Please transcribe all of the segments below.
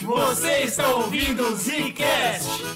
Você está ouvindo o Zcast.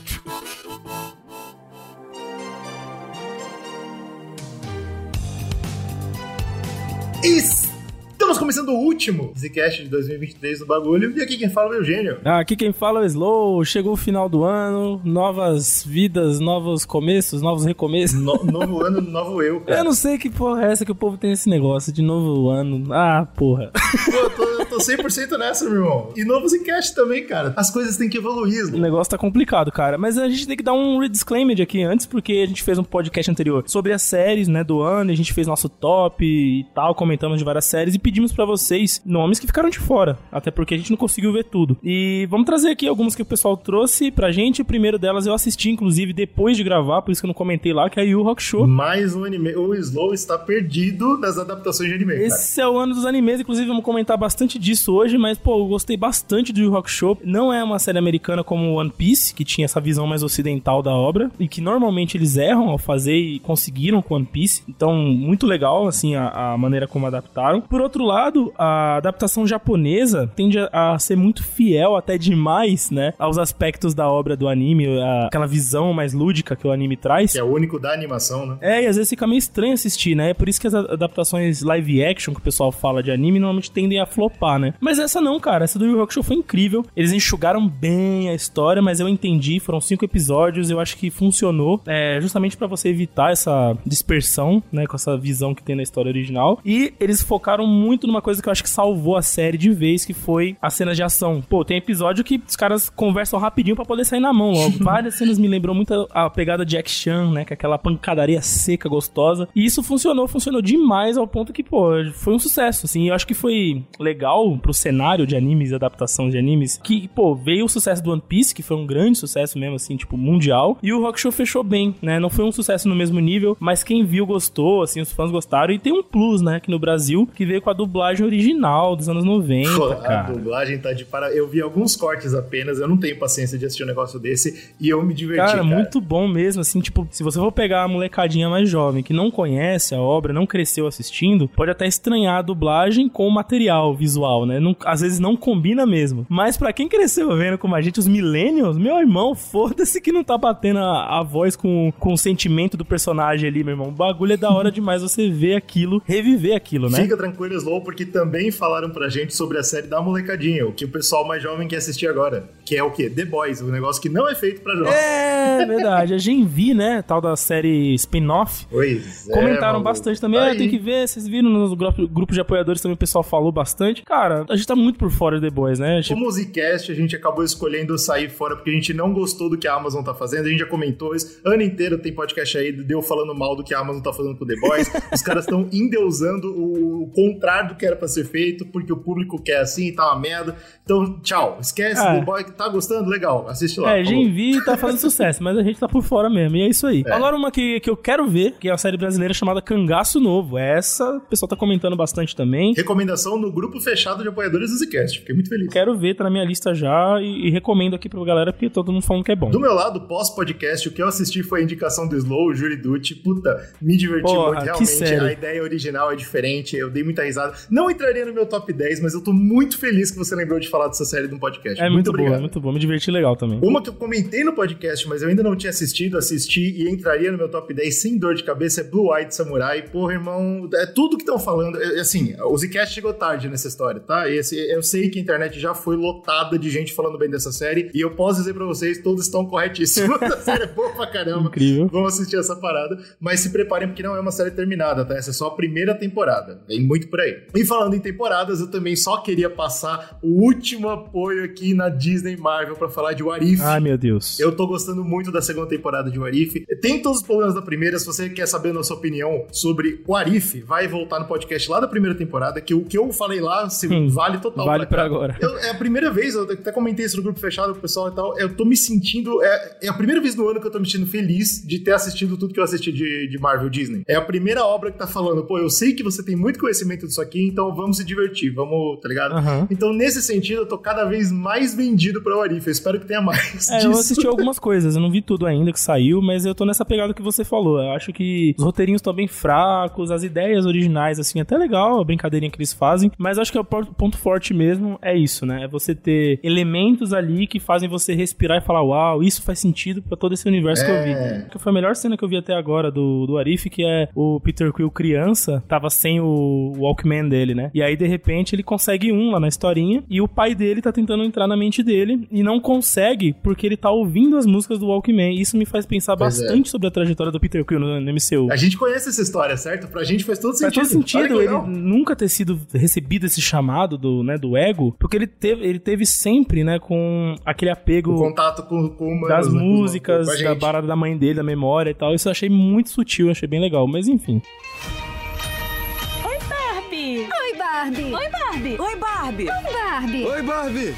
Estamos começando o último Zcast de 2023 do bagulho. E aqui quem fala é o Eugênio. Ah, aqui quem fala é o Slow. Chegou o final do ano, novas vidas, novos começos, novos recomeços. No- novo ano, novo eu, cara. Eu não sei que porra é essa que o povo tem esse negócio de novo ano. Ah, porra. Pô, eu tô, eu tô 100% nessa, meu irmão. E novo Zcast também, cara. As coisas têm que evoluir. O negócio tá complicado, cara. Mas a gente tem que dar um disclaimer aqui antes, porque a gente fez um podcast anterior sobre as séries, né, do ano. e A gente fez nosso top e tal, comentamos de várias séries e pedimos pra vocês nomes que ficaram de fora. Até porque a gente não conseguiu ver tudo. E vamos trazer aqui algumas que o pessoal trouxe pra gente. O primeiro delas eu assisti, inclusive, depois de gravar, por isso que eu não comentei lá, que é Yu Rock Show. Mais um anime. O Slow está perdido nas adaptações de anime, cara. Esse é o ano dos animes, inclusive vamos comentar bastante disso hoje, mas pô, eu gostei bastante do Yu Rock Show. Não é uma série americana como One Piece, que tinha essa visão mais ocidental da obra, e que normalmente eles erram ao fazer e conseguiram com One Piece. Então, muito legal, assim, a, a maneira como adaptaram. Por outro lado, a adaptação japonesa tende a, ser muito fiel, até demais, né, aos aspectos da obra do anime, a- aquela visão mais lúdica que o anime traz. Que é o único da animação, né? É, e às vezes fica meio estranho assistir, né? É por isso que as adaptações live action que o pessoal fala de anime normalmente tendem a flopar, né? Mas essa não, cara. Essa do Yu Hakusho foi incrível. Eles enxugaram bem a história, mas eu entendi. Foram cinco episódios, eu acho que funcionou. É, justamente pra você evitar essa dispersão, né? Com essa visão que tem na história original. E eles focaram muito numa coisa que eu acho que salvou a série de vez, que foi as cenas de ação. Pô, tem episódio que os caras conversam rapidinho pra poder sair na mão logo. Várias cenas me lembram muito a pegada de Jack Chan, né? Com aquela pancadaria seca, gostosa. E isso funcionou, funcionou demais ao ponto que, pô, foi um sucesso, assim. Eu acho que foi legal pro cenário de animes, adaptação de animes, que, pô, veio o sucesso do One Piece, que foi um grande sucesso mesmo, assim, tipo, mundial. E o Rock Show fechou bem, né? Não foi um sucesso no mesmo nível, mas quem viu gostou, assim, os fãs gostaram. E tem um plus, né, aqui no Brasil, que veio com a dublagem original dos anos 90, Pô, a cara. dublagem tá de para. Eu vi alguns cortes apenas, eu não tenho paciência de assistir um negócio desse e eu me diverti. Cara, Cara, muito bom mesmo, assim, tipo, se você for pegar a molecadinha mais jovem, que não conhece a obra, não cresceu assistindo, pode até estranhar a dublagem com o material visual, né? Não- às vezes não combina mesmo. Mas pra quem cresceu vendo como a gente, os millennials, meu irmão, foda-se que não tá batendo a, a voz com, com o sentimento do personagem ali, meu irmão. O bagulho é da hora demais você ver aquilo, reviver aquilo, né? Fica tranquilo, Slow, porque também falaram pra gente sobre a série da molecadinha, o que o pessoal mais jovem quer assistir agora. Que é o quê? The Boys, um negócio que não é feito pra jovens. É verdade, a Gen V, né? Tal da série spin-off. Pois é, Comentaram maluco. bastante também. Ah, tem que ver, vocês viram nos grupo, grupo de apoiadores também o pessoal falou bastante. Cara, a gente tá muito por fora de The Boys, né? Tipo, Como o Zcast, a gente acabou escolhendo sair fora porque a gente não gostou do que a Amazon tá fazendo. A gente já comentou isso. Ano inteiro tem podcast aí deu falando mal do que a Amazon tá fazendo com The Boys. Os caras estão endeusando o contrário do que era pra ser feito, porque o público quer assim tá uma merda. Então, tchau. Esquece Ah. The Boys. Tá gostando? Legal. Assiste lá. É. Gen V tá fazendo sucesso, mas a gente tá por fora mesmo. E é isso aí. É. Agora, uma que, que eu quero ver, que é a série brasileira chamada Cangaço Novo. Essa o pessoal tá comentando bastante também. Recomendação no grupo fechado de apoiadores do Zcast. Fiquei muito feliz. Quero ver, tá na minha lista já e, e recomendo aqui pra galera, porque todo mundo falando que é bom. Do meu lado, pós-podcast, o que eu assisti foi a indicação do Slow, o Juri Dutti. Puta, me diverti Porra, muito, realmente. A ideia original é diferente, eu dei muita risada. Não entraria no meu top 10, mas eu tô muito feliz que você lembrou de falar dessa série no podcast. É muito, boa, obrigado. é muito boa. Me diverti legal também. Uma que eu comentei no podcast, mas eu ainda não tinha assistido, assisti e entraria no meu top 10 sem dor de cabeça é Blue Eyed Samurai. Porra, irmão, é tudo que estão falando. É, Assim, o Zcast chegou tarde nessa história, tá? Esse, eu sei que a internet já foi lotada de gente falando bem dessa série e eu posso dizer pra vocês, todos estão corretíssimos. a série é boa pra caramba. Incrível. Vamos assistir essa parada, mas se preparem porque não é uma série terminada, tá? Essa é só a primeira temporada. Vem muito por aí. E falando em temporadas, eu também só queria passar o último apoio aqui na Disney Marvel pra falar de What If. Ai, meu Deus. Eu tô gostando muito da segunda temporada de Warif. Tem todos os problemas da primeira. Se você quer saber a nossa opinião sobre Warif, vai voltar no podcast lá da primeira temporada, que o que eu falei lá se vale total. vale pra agora. Eu- é a primeira vez, eu até comentei isso no grupo fechado com o pessoal e tal. Eu tô me sentindo. É, é a primeira vez no ano que eu tô me sentindo feliz de ter assistido tudo que eu assisti de, de Marvel Disney. É a primeira obra que tá falando, pô, eu sei que você tem muito conhecimento disso aqui, assim, então vamos se divertir, vamos, tá ligado? Aham. Então, nesse sentido, eu tô cada vez mais vendido pra Arif. Eu espero que tenha mais É, disso. eu assisti algumas coisas, eu não vi tudo ainda que saiu, mas eu tô nessa pegada que você falou. Eu acho que os roteirinhos estão bem fracos, as ideias originais, assim, até legal, a brincadeirinha que eles fazem, mas acho que o por- ponto forte mesmo é isso, né? É você ter elementos ali que fazem você respirar e falar, uau, isso faz sentido pra todo esse universo que eu É. vi. Que foi a melhor cena que eu vi até agora do, do Arif, que é o Peter Quill criança, tava sem o Walkman dele, né? E aí, de repente, ele consegue um lá na historinha, e o pai dele tá tentando entrar na mente dele, e não consegue, porque ele tá ouvindo as músicas do Walkman. E isso me faz pensar Pois é. bastante sobre a trajetória do Peter Quill no, no MCU. A gente conhece essa história, certo? Pra gente faz todo Faz sentido. todo sentido ele nunca ter sido recebido esse chamado do, né, do ego, porque ele teve, ele teve sempre, né, com aquele apego O contato com, com humanos, das né, com- músicas, com da barada da mãe dele, da memória e tal. Isso eu achei muito sutil, achei bem legal. Mas enfim. Barbie! Oi, Barbie. Oi, Barbie! Oi, Barbie! Barbie. Oi, Barbie!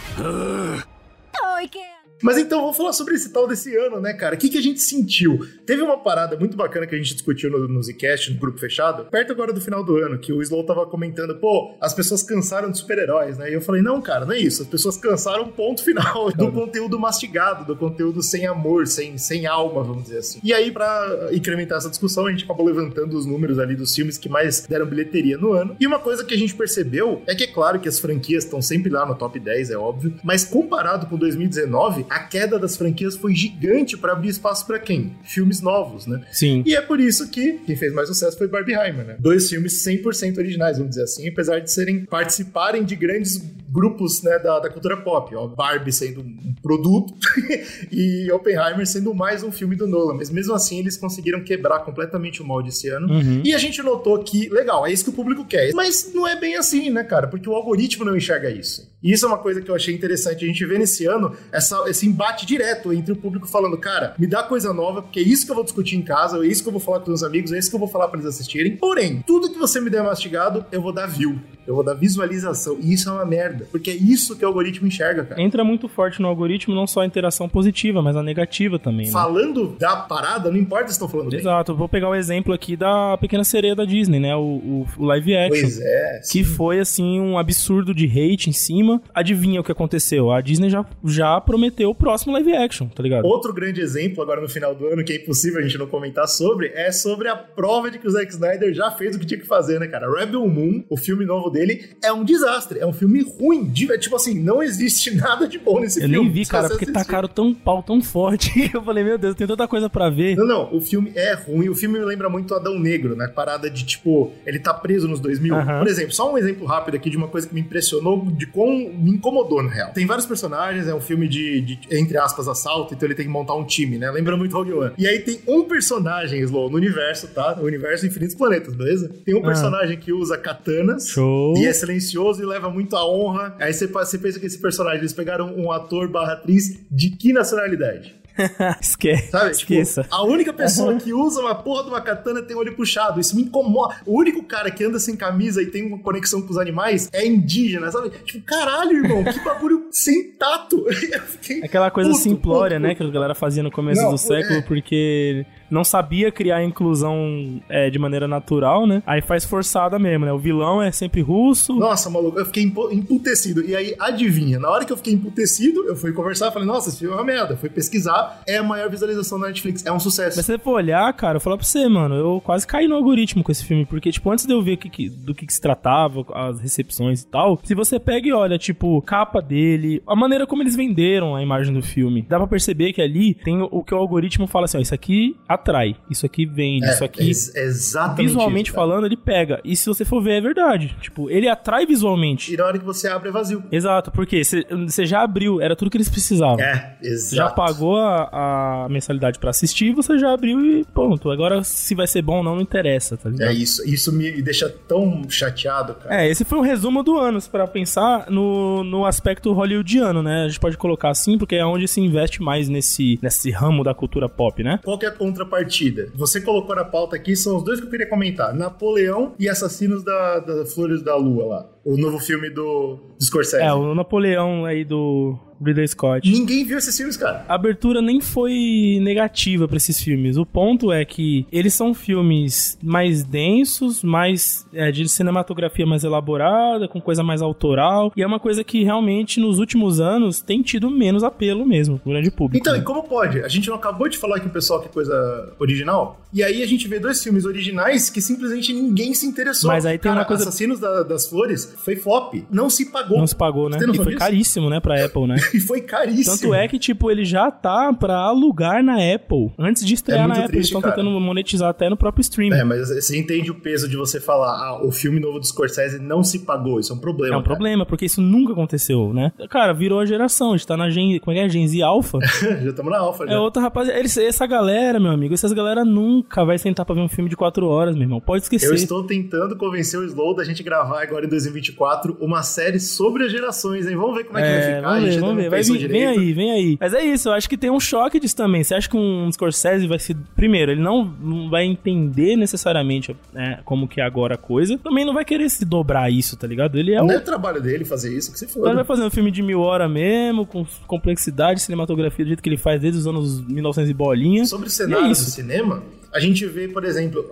Oi, Ken. Mas então, vamos falar sobre esse tal desse ano, né, cara? O que, que a gente sentiu? Teve uma parada muito bacana que a gente discutiu no, no Zcast, no grupo fechado, perto agora do final do ano, que o Slow tava comentando, pô, as pessoas cansaram de super-heróis, né? E eu falei, não, cara, não é isso. As pessoas cansaram, ponto final, do conteúdo mastigado, do conteúdo sem amor, sem, sem alma, vamos dizer assim. E aí, pra incrementar essa discussão, a gente acabou levantando os números ali dos filmes que mais deram bilheteria no ano. E uma coisa que a gente percebeu é que é claro que as franquias estão sempre lá no top 10, é óbvio, mas comparado com 2019, a queda das franquias foi gigante pra abrir espaço pra quem? Filmes novos, né? Sim. E é por isso que quem fez mais sucesso foi Barbieheimer, né? Dois filmes 100% originais, vamos dizer assim, apesar de serem participarem de grandes grupos né, da, da cultura pop. Ó, Barbie sendo um produto e Oppenheimer sendo mais um filme do Nolan. Mas mesmo assim, eles conseguiram quebrar completamente o molde esse ano. Uhum. E a gente notou que, legal, é isso que o público quer. Mas não é bem assim, né, cara? Porque o algoritmo não enxerga isso. E isso é uma coisa que eu achei interessante. A gente vê nesse ano essa, esse embate direto entre o público falando, cara, me dá coisa nova, porque é isso que eu vou discutir em casa, é isso que eu vou falar com os amigos, é isso que eu vou falar pra eles assistirem. Porém, tudo que você me der mastigado, eu vou dar view. Eu vou dar visualização. E isso é uma merda. Porque é isso que o algoritmo enxerga, cara. Entra muito forte no algoritmo não só a interação positiva, mas a negativa também, né? Falando da parada, não importa se estão falando bem. Exato, eu vou pegar o exemplo aqui da Pequena Sereia da Disney, né? O, o, o live action. Pois é. Que foi, assim, um absurdo de hate em cima. Adivinha o que aconteceu? A Disney já, já prometeu o próximo live action, tá ligado? Outro grande exemplo agora no final do ano, que é impossível a gente não comentar sobre, é sobre a prova de que o Zack Snyder já fez o que tinha que fazer, né, cara? Rebel Moon, o filme novo dele, é um desastre. É um filme ruim. de- tipo assim, não existe nada de bom nesse Eu filme. nem vi, cara, porque assistir. tacaram tão pau tão forte. Eu falei, meu Deus, tem tanta coisa pra ver. Não, não, o filme é ruim. O filme me lembra muito Adão Negro, né? Parada de tipo, ele tá preso nos 2000. Aham. Por exemplo, só um exemplo rápido aqui de uma coisa que me impressionou, de quão me incomodou, na real. Tem vários personagens, é um filme de, de, entre aspas, assalto, então ele tem que montar um time, né? Lembra muito Rogue One. E aí tem um personagem, Slow, no universo, tá? No universo Infinitos Planetas, beleza? Tem um Ah. personagem que usa katanas. Show. E é silencioso e leva muito a honra. Aí você, você pensa que esse personagem, eles pegaram um ator barra atriz de que nacionalidade? Esquece. Sabe? Esqueça. Tipo, a única pessoa que usa uma porra de uma katana tem o olho puxado. Isso me incomoda. O único cara que anda sem camisa e tem uma conexão com os animais é indígena, sabe? Tipo, caralho, irmão, que bagulho sem tato. Aquela coisa puto, simplória, puto, né, que a galera fazia no começo Não, do século, é. porque não sabia criar inclusão é, de maneira natural, né? Aí faz forçada mesmo, né? O vilão é sempre russo. Nossa, maluco, eu fiquei empu- emputecido. E aí, adivinha, na hora que eu fiquei emputecido, eu fui conversar, falei, nossa, esse filme é uma merda. Fui pesquisar, é a maior visualização da Netflix, é um sucesso. Mas se você for olhar, cara, eu falar pra você, mano, eu quase caí no algoritmo com esse filme, porque, tipo, antes de eu ver que que- do que, que se tratava, as recepções e tal, se você pega e olha, tipo, capa dele, a maneira como eles venderam a imagem do filme, dá pra perceber que ali tem o, o que o algoritmo fala assim, ó, isso aqui atrai, isso aqui vende, É, isso aqui... ex- exatamente Visualmente isso, cara. falando, ele pega. E se você for ver, é verdade. Tipo, ele atrai visualmente. E na hora que você abre, é vazio. Exato, porque você já abriu, era tudo que eles precisavam. É, exato. Já pagou a, a mensalidade pra assistir, você já abriu e ponto. Agora, se vai ser bom ou não, não interessa, tá ligado? É isso. Isso me deixa tão chateado, cara. É, esse foi um resumo do ano, para pensar no, no aspecto hollywoodiano, né? A gente pode colocar assim, porque é onde se investe mais nesse, nesse ramo da cultura pop, né? Qual que é a contrapartida? Você colocou na pauta aqui, são os dois que eu queria comentar: Napoleão e Assassinos da, da Flores da Lua lá. O novo filme do, do Scorsese. É, o Napoleão aí do Ridley Scott. Ninguém viu esses filmes, cara. A abertura nem foi negativa pra esses filmes. O ponto é que eles são filmes mais densos, mais é, de cinematografia mais elaborada, com coisa mais autoral. E é uma coisa que realmente nos últimos anos tem tido menos apelo mesmo, pro grande público. Então, né? e como pode? A gente não acabou de falar que o pessoal quer coisa original? E aí a gente vê dois filmes originais que simplesmente ninguém se interessou. Mas aí tem Cara, uma coisa- Assassinos da- das Flores foi flop. Não se pagou. Não se pagou, né? E foi disso? caríssimo, né, pra Apple, né? E foi caríssimo. Tanto é que, tipo, ele já tá pra alugar na Apple. Antes de estrear É na Apple. Eles estão tentando monetizar até no próprio stream. É, mas você entende o peso de você falar, ah, o filme novo do Scorsese não se pagou. Isso é um problema. É um cara. problema, porque isso nunca aconteceu, né? Cara, virou a geração. A gente tá na Gen... Como é que é? Gen Z Alpha. já estamos na alfa, já. É outra rapaziada. Eles, essa galera, meu amigo, essas galera nunca vai sentar pra ver um filme de quatro horas, meu irmão. Pode esquecer. Eu estou tentando convencer o Slow da gente gravar agora em 2024 uma série sobre as gerações, hein? Vamos ver como é que vai ficar. vamos ver, vamos ver. Vai vir, vem aí, vem aí. Mas é isso, eu acho que tem um choque disso também. Você acha que um Scorsese vai se. Primeiro, ele não vai entender necessariamente né, como que é agora a coisa. Também não vai querer se dobrar isso, tá ligado? Ele é Não o. é o trabalho dele fazer isso, que se Ele foda. vai fazer um filme de mil horas mesmo, com complexidade, cinematografia do jeito que ele faz desde os anos 1900 e bolinha. Sobre o E cenário é do cinema, a gente vê, por exemplo,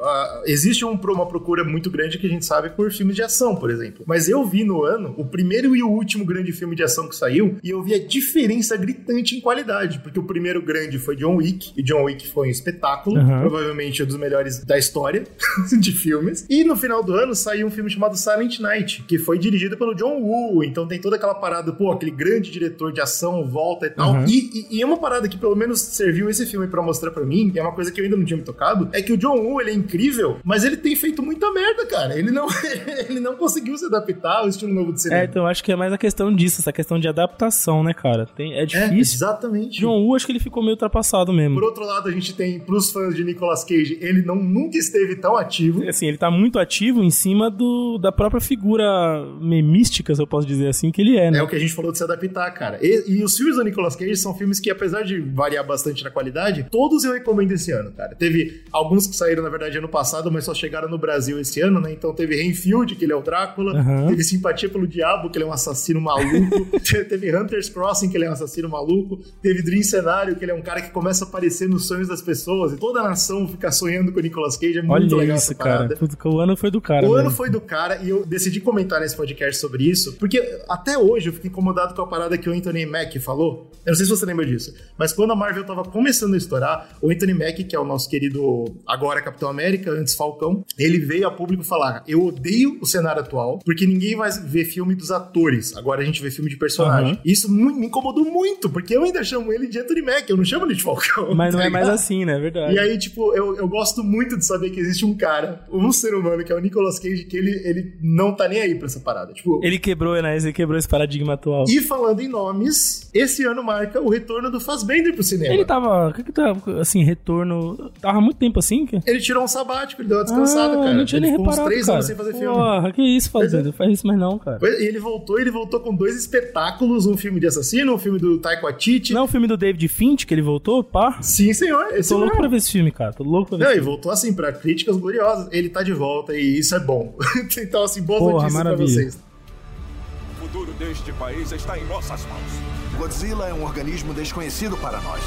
existe um- uma procura muito grande que a gente sabe por filmes de ação, por exemplo. Mas eu vi no ano o primeiro e o último grande filme de ação que saiu e eu vi a diferença gritante em qualidade, porque o primeiro grande foi John Wick e John Wick foi um espetáculo, Aham. provavelmente um dos melhores da história de filmes. E no final do ano saiu um filme chamado Silent Night, que foi dirigido pelo John Woo, então tem toda aquela parada, pô, aquele grande diretor de ação volta e tal. Uhum. E, e- e é uma parada que pelo menos serviu esse filme pra mostrar pra mim, é uma coisa que eu ainda não tinha me tocado, é que o John Woo, ele é incrível, mas ele tem feito muita merda, cara. Ele não, ele não conseguiu se adaptar ao estilo novo de cinema. É, então eu acho que é mais a questão disso, essa questão de adaptação, né, cara? Tem, é É, difícil. exatamente. John Woo, acho que ele ficou meio ultrapassado mesmo. Por outro lado, a gente tem, pros fãs de Nicolas Cage, ele não, nunca esteve tão ativo. Assim, ele tá muito ativo em cima do, da própria figura memística, se eu posso dizer assim, que ele é, né? É o que a gente falou de se adaptar, cara. E, e os filmes do Nicolas Cage são filmes que, apesar de variar bastante na qualidade, todos eu recomendo esse ano, cara. Teve alguns que saíram, na verdade, ano passado, mas só chegaram no Brasil esse ano, né? Então teve Renfield, que ele é o Drácula. Aham. Teve Simpatia pelo Diabo, que ele é um assassino maluco. teve Hunter's Crossing, que ele é um assassino maluco. Teve Dream Cenário, que ele é um cara que começa a aparecer nos sonhos das pessoas. E toda a nação fica sonhando com o Nicolas Cage. É muito Olha legal isso, essa parada. cara. O ano foi do cara. O mesmo. ano foi do cara e eu decidi comentar nesse podcast sobre isso, porque até hoje eu fico incomodado com a parada que o Anthony Mack falou. Eu não sei se você lembra disso, mas quando a Marvel tava começando a estourar, o Anthony Mack, que é o nosso querido agora Capitão América, antes Falcão, ele veio a público falar: Eu odeio o cenário atual, porque ninguém vai ver filme dos atores, agora a gente vê filme de personagem. Aham. Isso me incomodou muito, porque eu ainda chamo ele de Anthony Mack, eu não chamo ele de Falcão. Mas não tá é mais assim, né? É verdade. E aí, tipo, eu, eu gosto muito de saber que existe um cara, um ser humano, que é o Nicolas Cage, que ele, ele não tá nem aí pra essa parada. Tipo, Ele quebrou, né? Ele quebrou esse paradigma atual. e falando em nomes, esse ano marca o retorno do Fassbender pro cinema. Ele tava. Assim, retorno. Tava há muito tempo assim? Que... Ele tirou um sabático, ele deu uma descansada, ah, cara. Não tinha ele nem ficou uns reparado. três cara. anos sem fazer filme. Porra, que isso, Pois Fazenda? Faz isso mais não, cara. E ele voltou, ele voltou com dois espetáculos, um filme de assassino, um filme do Taika Waititi. Não é o filme do David Finch que ele voltou? Pá. Sim, senhor, esse Tô louco mesmo. pra ver esse filme, cara. Tô louco pra ver Não, esse e voltou assim, pra críticas gloriosas. Ele tá de volta e isso é bom. então, assim, boas Porra, notícias pra maravilha. vocês. O futuro deste país está em nossas mãos. Godzilla é um organismo desconhecido para nós.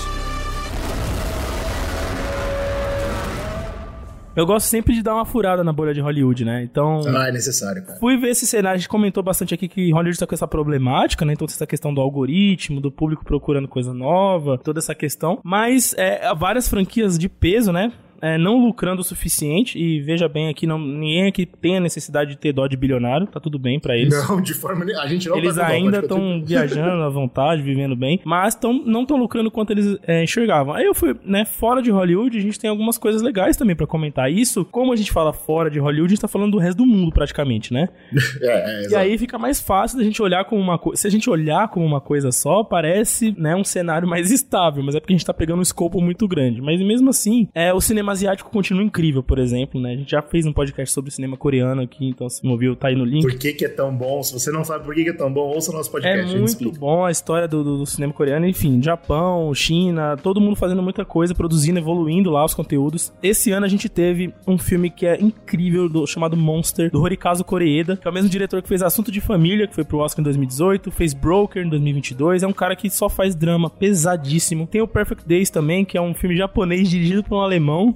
Eu gosto sempre de dar uma furada na bolha de Hollywood, né? Então. Ah, é necessário, cara. Fui ver esse cenário, a gente comentou bastante aqui que Hollywood tá com essa problemática, né? Então, essa questão do algoritmo, do público procurando coisa nova, toda essa questão. Mas é, há várias franquias de peso, né? É, não lucrando o suficiente, e veja bem aqui, não, ninguém aqui tem a necessidade de ter dó de bilionário, tá tudo bem pra eles. Não, de forma nenhuma. A gente não Eles tá ainda estão viajando à vontade, vivendo bem, mas tão, não estão lucrando quanto eles é, enxergavam. Aí eu fui, né, fora de Hollywood, a gente tem algumas coisas legais também pra comentar. Isso, como a gente fala fora de Hollywood, a gente tá falando do resto do mundo praticamente, né? É, é, E aí fica mais fácil da gente olhar como uma coisa. Se a gente olhar como uma coisa só, parece, né, um cenário mais estável, mas é porque a gente tá pegando um escopo muito grande. Mas mesmo assim, é, o cinema asiático continua incrível, por exemplo, né? A gente já fez um podcast sobre o cinema coreano aqui, então se moviu, tá aí no link. Por que, que é tão bom? Se você não sabe por que, que é tão bom, ouça o nosso É podcast. gente muito bom a história do, do- do cinema coreano, enfim, Japão, China, todo mundo fazendo muita coisa, produzindo, evoluindo lá os conteúdos. Esse ano a gente teve um filme que é incrível, do- chamado Monster, do Horikazu Koreeda, que é o mesmo diretor que fez Assunto de Família, que foi pro Oscar em 2018, fez Broker em 2022, é um cara que só faz drama pesadíssimo. Tem o Perfect Days também, que é um filme japonês dirigido por um alemão,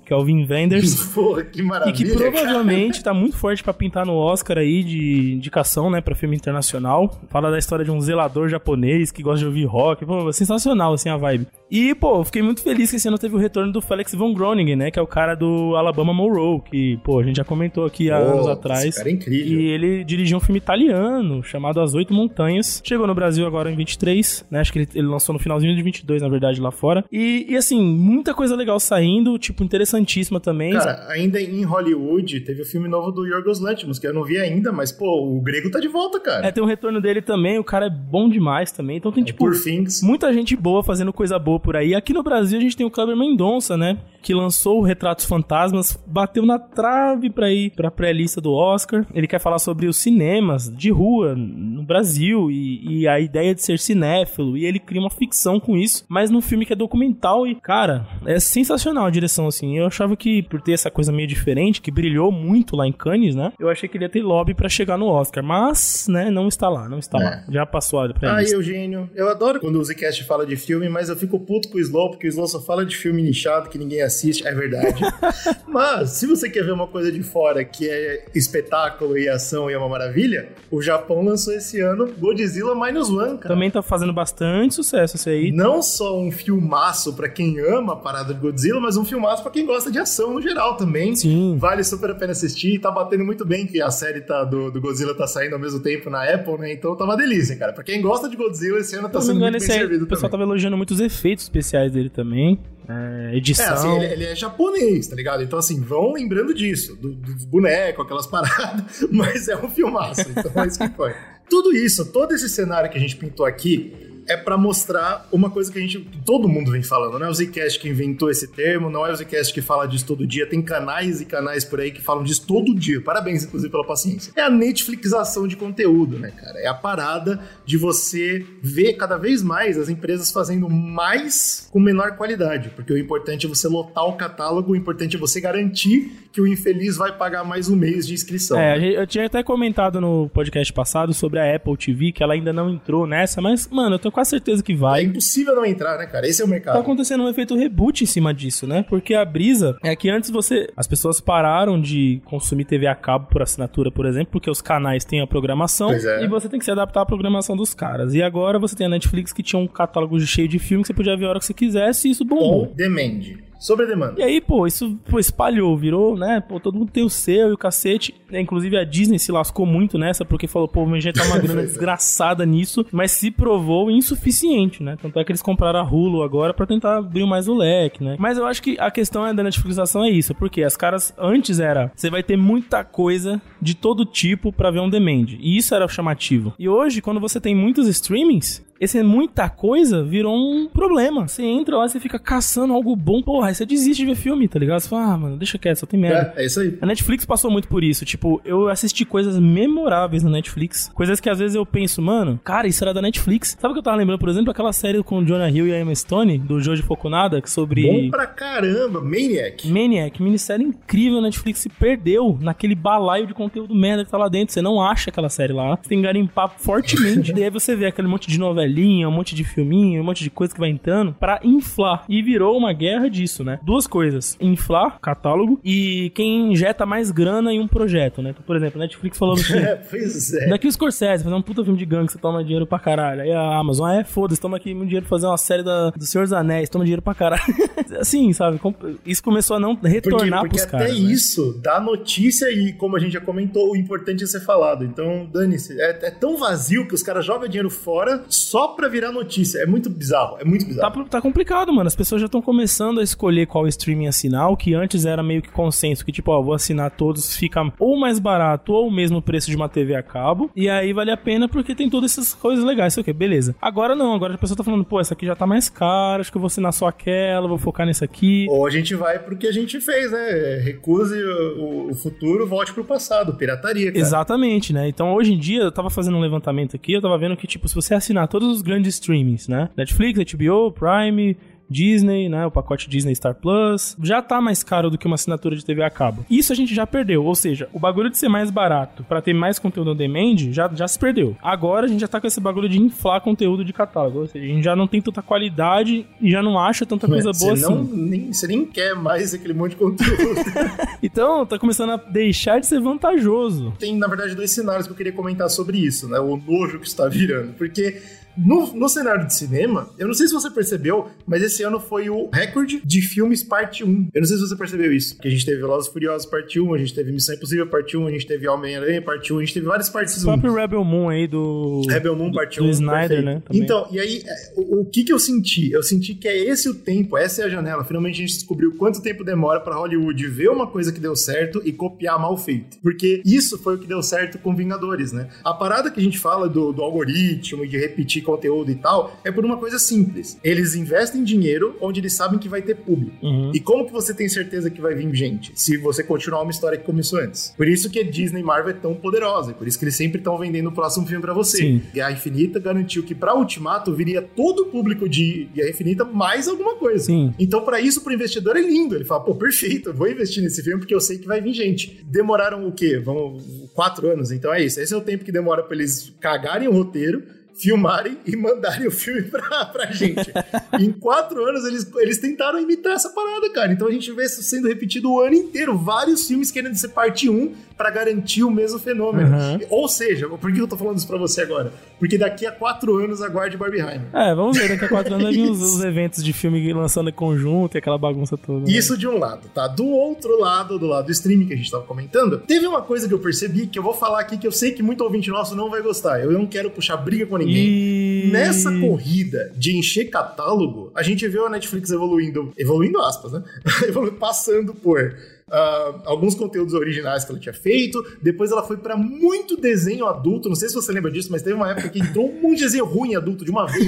que é o Wim Wenders. Porra, que E maravilha. que cara. provavelmente tá muito forte pra pintar no Oscar aí de indicação, né, pra filme internacional. Fala da história de um zelador japonês que gosta de ouvir rock. Pô, sensacional, assim, a vibe. E, pô, fiquei muito feliz que esse ano teve o retorno do Felix von Groningen, né, que é o cara do Alabama Monroe, que, pô, a gente já comentou aqui há Pô, anos esse atrás. cara é incrível. E ele dirigiu um filme italiano chamado As Oito Montanhas. Chegou no Brasil agora em 23, né? Acho que ele, ele lançou no finalzinho de 22, na verdade, lá fora. E, e, assim, muita coisa legal saindo, tipo, interessantíssima também. Cara, ainda em Hollywood, teve o filme novo do Yorgos Lanthimos, que eu não vi ainda, mas, pô, o grego tá de volta, cara. É, tem um retorno dele também, o cara é bom demais também. Então tem, tipo, Por Things. muita gente boa fazendo coisa boa por aí. Aqui no Brasil a gente tem o Kleber Mendonça, né? Que lançou o Retratos Fantasmas, bateu na trave pra ir pra pré-lista do Oscar. Ele quer falar sobre os cinemas de rua no Brasil e, e a ideia de ser cinéfilo. E ele cria uma ficção com isso, mas num filme que é documental. E, cara, é sensacional a direção, assim. Eu achava que, por ter essa coisa meio diferente, que brilhou muito lá em Cannes, né? Eu achei que ele ia ter lobby pra chegar no Oscar. Mas, né, não está lá, não está É. lá. Já passou a Ai, pré-lista. Eugênio, eu adoro quando o Zcast fala de filme, mas eu fico puto com o Slow, porque o Slow só fala de filme nichado que ninguém assiste, é verdade. mas, se você quer ver uma coisa de fora que é espetáculo e ação e é uma maravilha, o Japão lançou esse ano Godzilla Minus One, cara. Também tá fazendo bastante sucesso esse aí. Não só um filmaço pra quem ama a parada de Godzilla, mas um filmaço pra quem gosta de ação no geral também. Sim. Vale super a pena assistir. Tá batendo muito bem que a série tá, do, do Godzilla tá saindo ao mesmo tempo na Apple, né? Então tá uma delícia, cara. Pra quem gosta de Godzilla, esse ano tá não sendo engano, muito bem servido o pessoal também. tava elogiando muito os efeitos especiais dele também. É, É, edição. assim, ele, ele é japonês, tá ligado? Então, assim, vão lembrando disso, do- dos bonecos, aquelas paradas, mas é um filmaço, então é isso que foi. Tudo isso, todo esse cenário que a gente pintou aqui, é pra mostrar uma coisa que a gente, que todo mundo vem falando, não é o Zcast que inventou esse termo, não é o Zcast que fala disso todo dia, tem canais e canais por aí que falam disso todo dia. Parabéns, inclusive, pela paciência. É a Netflixização de conteúdo, né, cara? É a parada de você ver cada vez mais as empresas fazendo mais com menor qualidade, porque o importante é você lotar o catálogo, o importante é você garantir que o infeliz vai pagar mais um mês de inscrição. É, gente- eu tinha até comentado no podcast passado sobre a Apple TV, que ela ainda não entrou nessa, mas, mano, eu tenho quase certeza que É vai. impossível não entrar, né, cara? Esse é o mercado. Tá acontecendo um efeito reboot em cima disso, né? Porque a brisa é que antes você. As pessoas pararam de consumir TV a cabo por assinatura, por exemplo, porque os canais têm a programação é. e você tem que se adaptar à programação dos caras. E agora você tem a Netflix que tinha um catálogo cheio de filmes que você podia ver a hora que você quisesse e isso bombou. On demand. Sobre demanda. E aí, pô, isso pô, espalhou, virou, né? Pô, todo mundo tem o seu e o cacete. É, Inclusive a Disney se lascou muito nessa, porque falou, pô, vamos injetar uma grana desgraçada nisso, mas se provou insuficiente, né? Tanto é que eles compraram a Hulu agora pra tentar abrir mais o leque, né? Mas eu acho que a questão é da Netflixização é isso, porque as caras antes era, você vai ter muita coisa de todo tipo pra ver um demand. E isso era chamativo. E hoje, quando você tem muitos streamings, esse muita coisa virou um problema. Você entra lá, você fica caçando algo bom, porra, aí você desiste de ver filme, tá ligado? Você fala, ah, mano, deixa quieto, só tem merda. É, é isso aí. A Netflix passou muito por isso. Tipo, eu assisti coisas memoráveis na Netflix. Coisas que às vezes eu penso, mano, cara, isso era da Netflix. Sabe o que eu tava lembrando, por exemplo, aquela série com o Jonah Hill e a Emma Stone, do Joji Fukunaga, que sobre. Bom pra caramba. Maniac. Maniac, minissérie incrível, a Netflix se perdeu naquele balaio de conteúdo merda que tá lá dentro. Você não acha aquela série lá. Você tem que garimpar fortemente. Daí você vê aquele monte de novelinha, um monte de filminho, um monte de coisa que vai entrando pra inflar. E virou uma guerra disso, né? Duas coisas: inflar catálogo e quem injeta mais grana em um projeto, né? Então, por exemplo, a Netflix falou assim. É, pois é. Daqui o Scorsese, fazer um puta filme de gangue, você toma dinheiro pra caralho. Aí a Amazon, ah, é, foda-se, toma aqui um dinheiro pra fazer uma série da, do Senhor dos Anéis, toma dinheiro pra caralho. assim, sabe? Isso começou a não Porque, retornar porque pros até caras. né? isso dá notícia e, como a gente já comentou, o importante é ser falado. Então, dane-se. É, é tão vazio que os caras jogam dinheiro fora só só pra virar notícia. É muito bizarro, é muito bizarro. Tá, tá complicado, mano. As pessoas já estão começando a escolher qual streaming assinar, o que antes era meio que consenso, que tipo, ó, vou assinar todos, fica ou mais barato ou o mesmo preço de uma TV a cabo, e aí vale a pena porque tem todas essas coisas legais, sei o que, beleza. Agora não, agora a pessoa tá falando, pô, essa aqui já tá mais cara, acho que eu vou assinar só aquela, vou focar nessa aqui. Ou a gente vai pro que a gente fez, né? Recuse o, o futuro, volte pro passado, pirataria, cara. Exatamente, né? Então hoje em dia, eu tava fazendo um levantamento aqui, eu tava vendo que, tipo, se você assinar todos os grandes streamings, né? Netflix, HBO, Prime, Disney, né? O pacote Disney Star Plus. Já tá mais caro do que uma assinatura de TV a cabo. Isso a gente já perdeu. Ou seja, o bagulho de ser mais barato para ter mais conteúdo on demand já, já se perdeu. Agora a gente já tá com esse bagulho de inflar conteúdo de catálogo. Ou seja, a gente já não tem tanta qualidade e já não acha tanta coisa boa você assim. Não, nem, você nem quer mais aquele monte de conteúdo. então, tá começando a deixar de ser vantajoso. Tem, na verdade, dois cenários que eu queria comentar sobre isso, né? O nojo que está virando. Porque no, no, cenário de cinema, eu não sei se você percebeu, mas esse ano foi o recorde de filmes parte 1. Eu não sei se você percebeu isso. Que a gente teve Velozes e Furiosos parte 1, a gente teve Missão Impossível parte 1, a gente teve Homem-Aranha parte 1, a gente teve várias partes 1. O próprio Rebel Moon aí do... Rebel Moon parte do 1. Snyder, perfeito. né? Também. Então, e aí, o, o, que que eu senti? Eu senti que é esse o tempo, essa é a janela. Finalmente a gente descobriu quanto tempo demora pra Hollywood ver uma coisa que deu certo e copiar mal feito. Porque isso foi o que deu certo com Vingadores, né? A parada que a gente fala do, do algoritmo e de repetir conteúdo e tal, é por uma coisa simples. Eles investem dinheiro onde eles sabem que vai ter público. Uhum. E como que você tem certeza que vai vir gente? Se você continuar uma história que começou antes. Por isso que a Disney Marvel é tão poderosa. Por isso que eles sempre estão vendendo o próximo filme para você. Sim. Guerra Infinita garantiu que para Ultimato viria todo o público de Guerra Infinita mais alguma coisa. Sim. Então, para isso, pro investidor é lindo. Ele fala, pô, perfeito, eu vou investir nesse filme porque eu sei que vai vir gente. Demoraram o quê? Vamos, quatro anos. Então é isso. Esse é o tempo que demora para eles cagarem o roteiro filmarem e mandarem o filme pra, pra gente. em quatro anos, eles, eles tentaram imitar essa parada, cara. Então a gente vê isso sendo repetido o ano inteiro. Vários filmes querendo ser parte 1 para garantir o mesmo fenômeno. Uhum. Ou seja, por que eu tô falando isso pra você agora? Porque daqui a quatro anos aguarde Barbieheimer. É, vamos ver. Daqui a quatro anos vai os, os, eventos de filme lançando em conjunto e aquela bagunça toda. Né? Isso de um lado, tá? Do outro lado, do lado do streaming que a gente tava comentando, teve uma coisa que eu percebi que eu vou falar aqui que eu sei que muito ouvinte nosso não vai gostar. Eu não quero puxar briga com ninguém. E... Nessa corrida de encher catálogo, a gente viu a Netflix evoluindo, evoluindo aspas, né? Passando por Uh, alguns conteúdos originais que ela tinha feito. Depois ela foi para muito desenho adulto. Não sei se você lembra disso, mas teve uma época que entrou um monte de desenho ruim adulto de uma vez.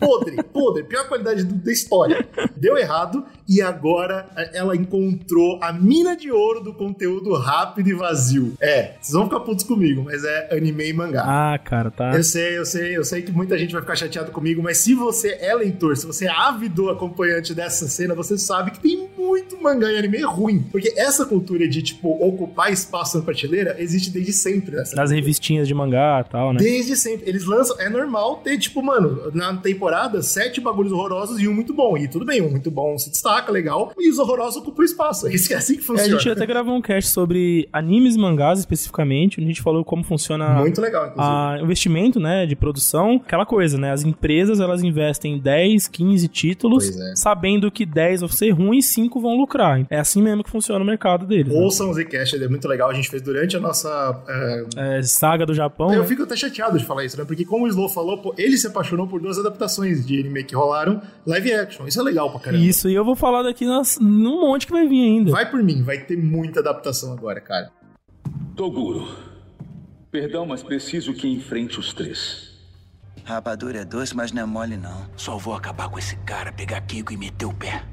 podre, podre, pior qualidade do, da história. Deu errado e agora ela encontrou a mina de ouro do conteúdo rápido e vazio. É, vocês vão ficar putos comigo, mas é anime e mangá. Ah, cara, tá. Eu sei, eu sei, eu sei que muita gente vai ficar chateado comigo, mas se você é leitor, se você é ávido acompanhante dessa cena, você sabe que tem muito mangá e anime ruim. Porque essa cultura de, tipo, ocupar espaço na prateleira existe desde sempre. Nessa Nas revistinhas de mangá e tal, né? Desde sempre. Eles lançam. É normal ter, tipo, mano, na temporada, sete bagulhos horrorosos e um muito bom. E tudo bem, um muito bom se destaca, legal. E os horrorosos ocupam espaço. É assim que funciona. É, a gente até gravou um cast sobre animes e mangás especificamente, onde a gente falou como funciona muito legal, a investimento, né, de produção. Aquela coisa, né? As empresas, elas investem 10, 15 títulos, é. sabendo que 10 vão ser ruins e 5 vão lucrar. É assim mesmo que funciona no mercado deles. Ouçam né? o Zcast, ele é muito legal. A gente fez durante a nossa é... É, saga do Japão. Eu né? fico até chateado de falar isso, né? Porque como o Slow falou, pô, ele se apaixonou por duas adaptações de anime que rolaram live action. Isso é legal pra caramba. Isso, e eu vou falar daqui nas, num monte que vai vir ainda. Vai por mim, vai ter muita adaptação agora, cara. Toguro, perdão, mas preciso que enfrente os três. Rapadura é doce, mas não é mole não. Só vou acabar com esse cara, pegar Kiko e meter o pé.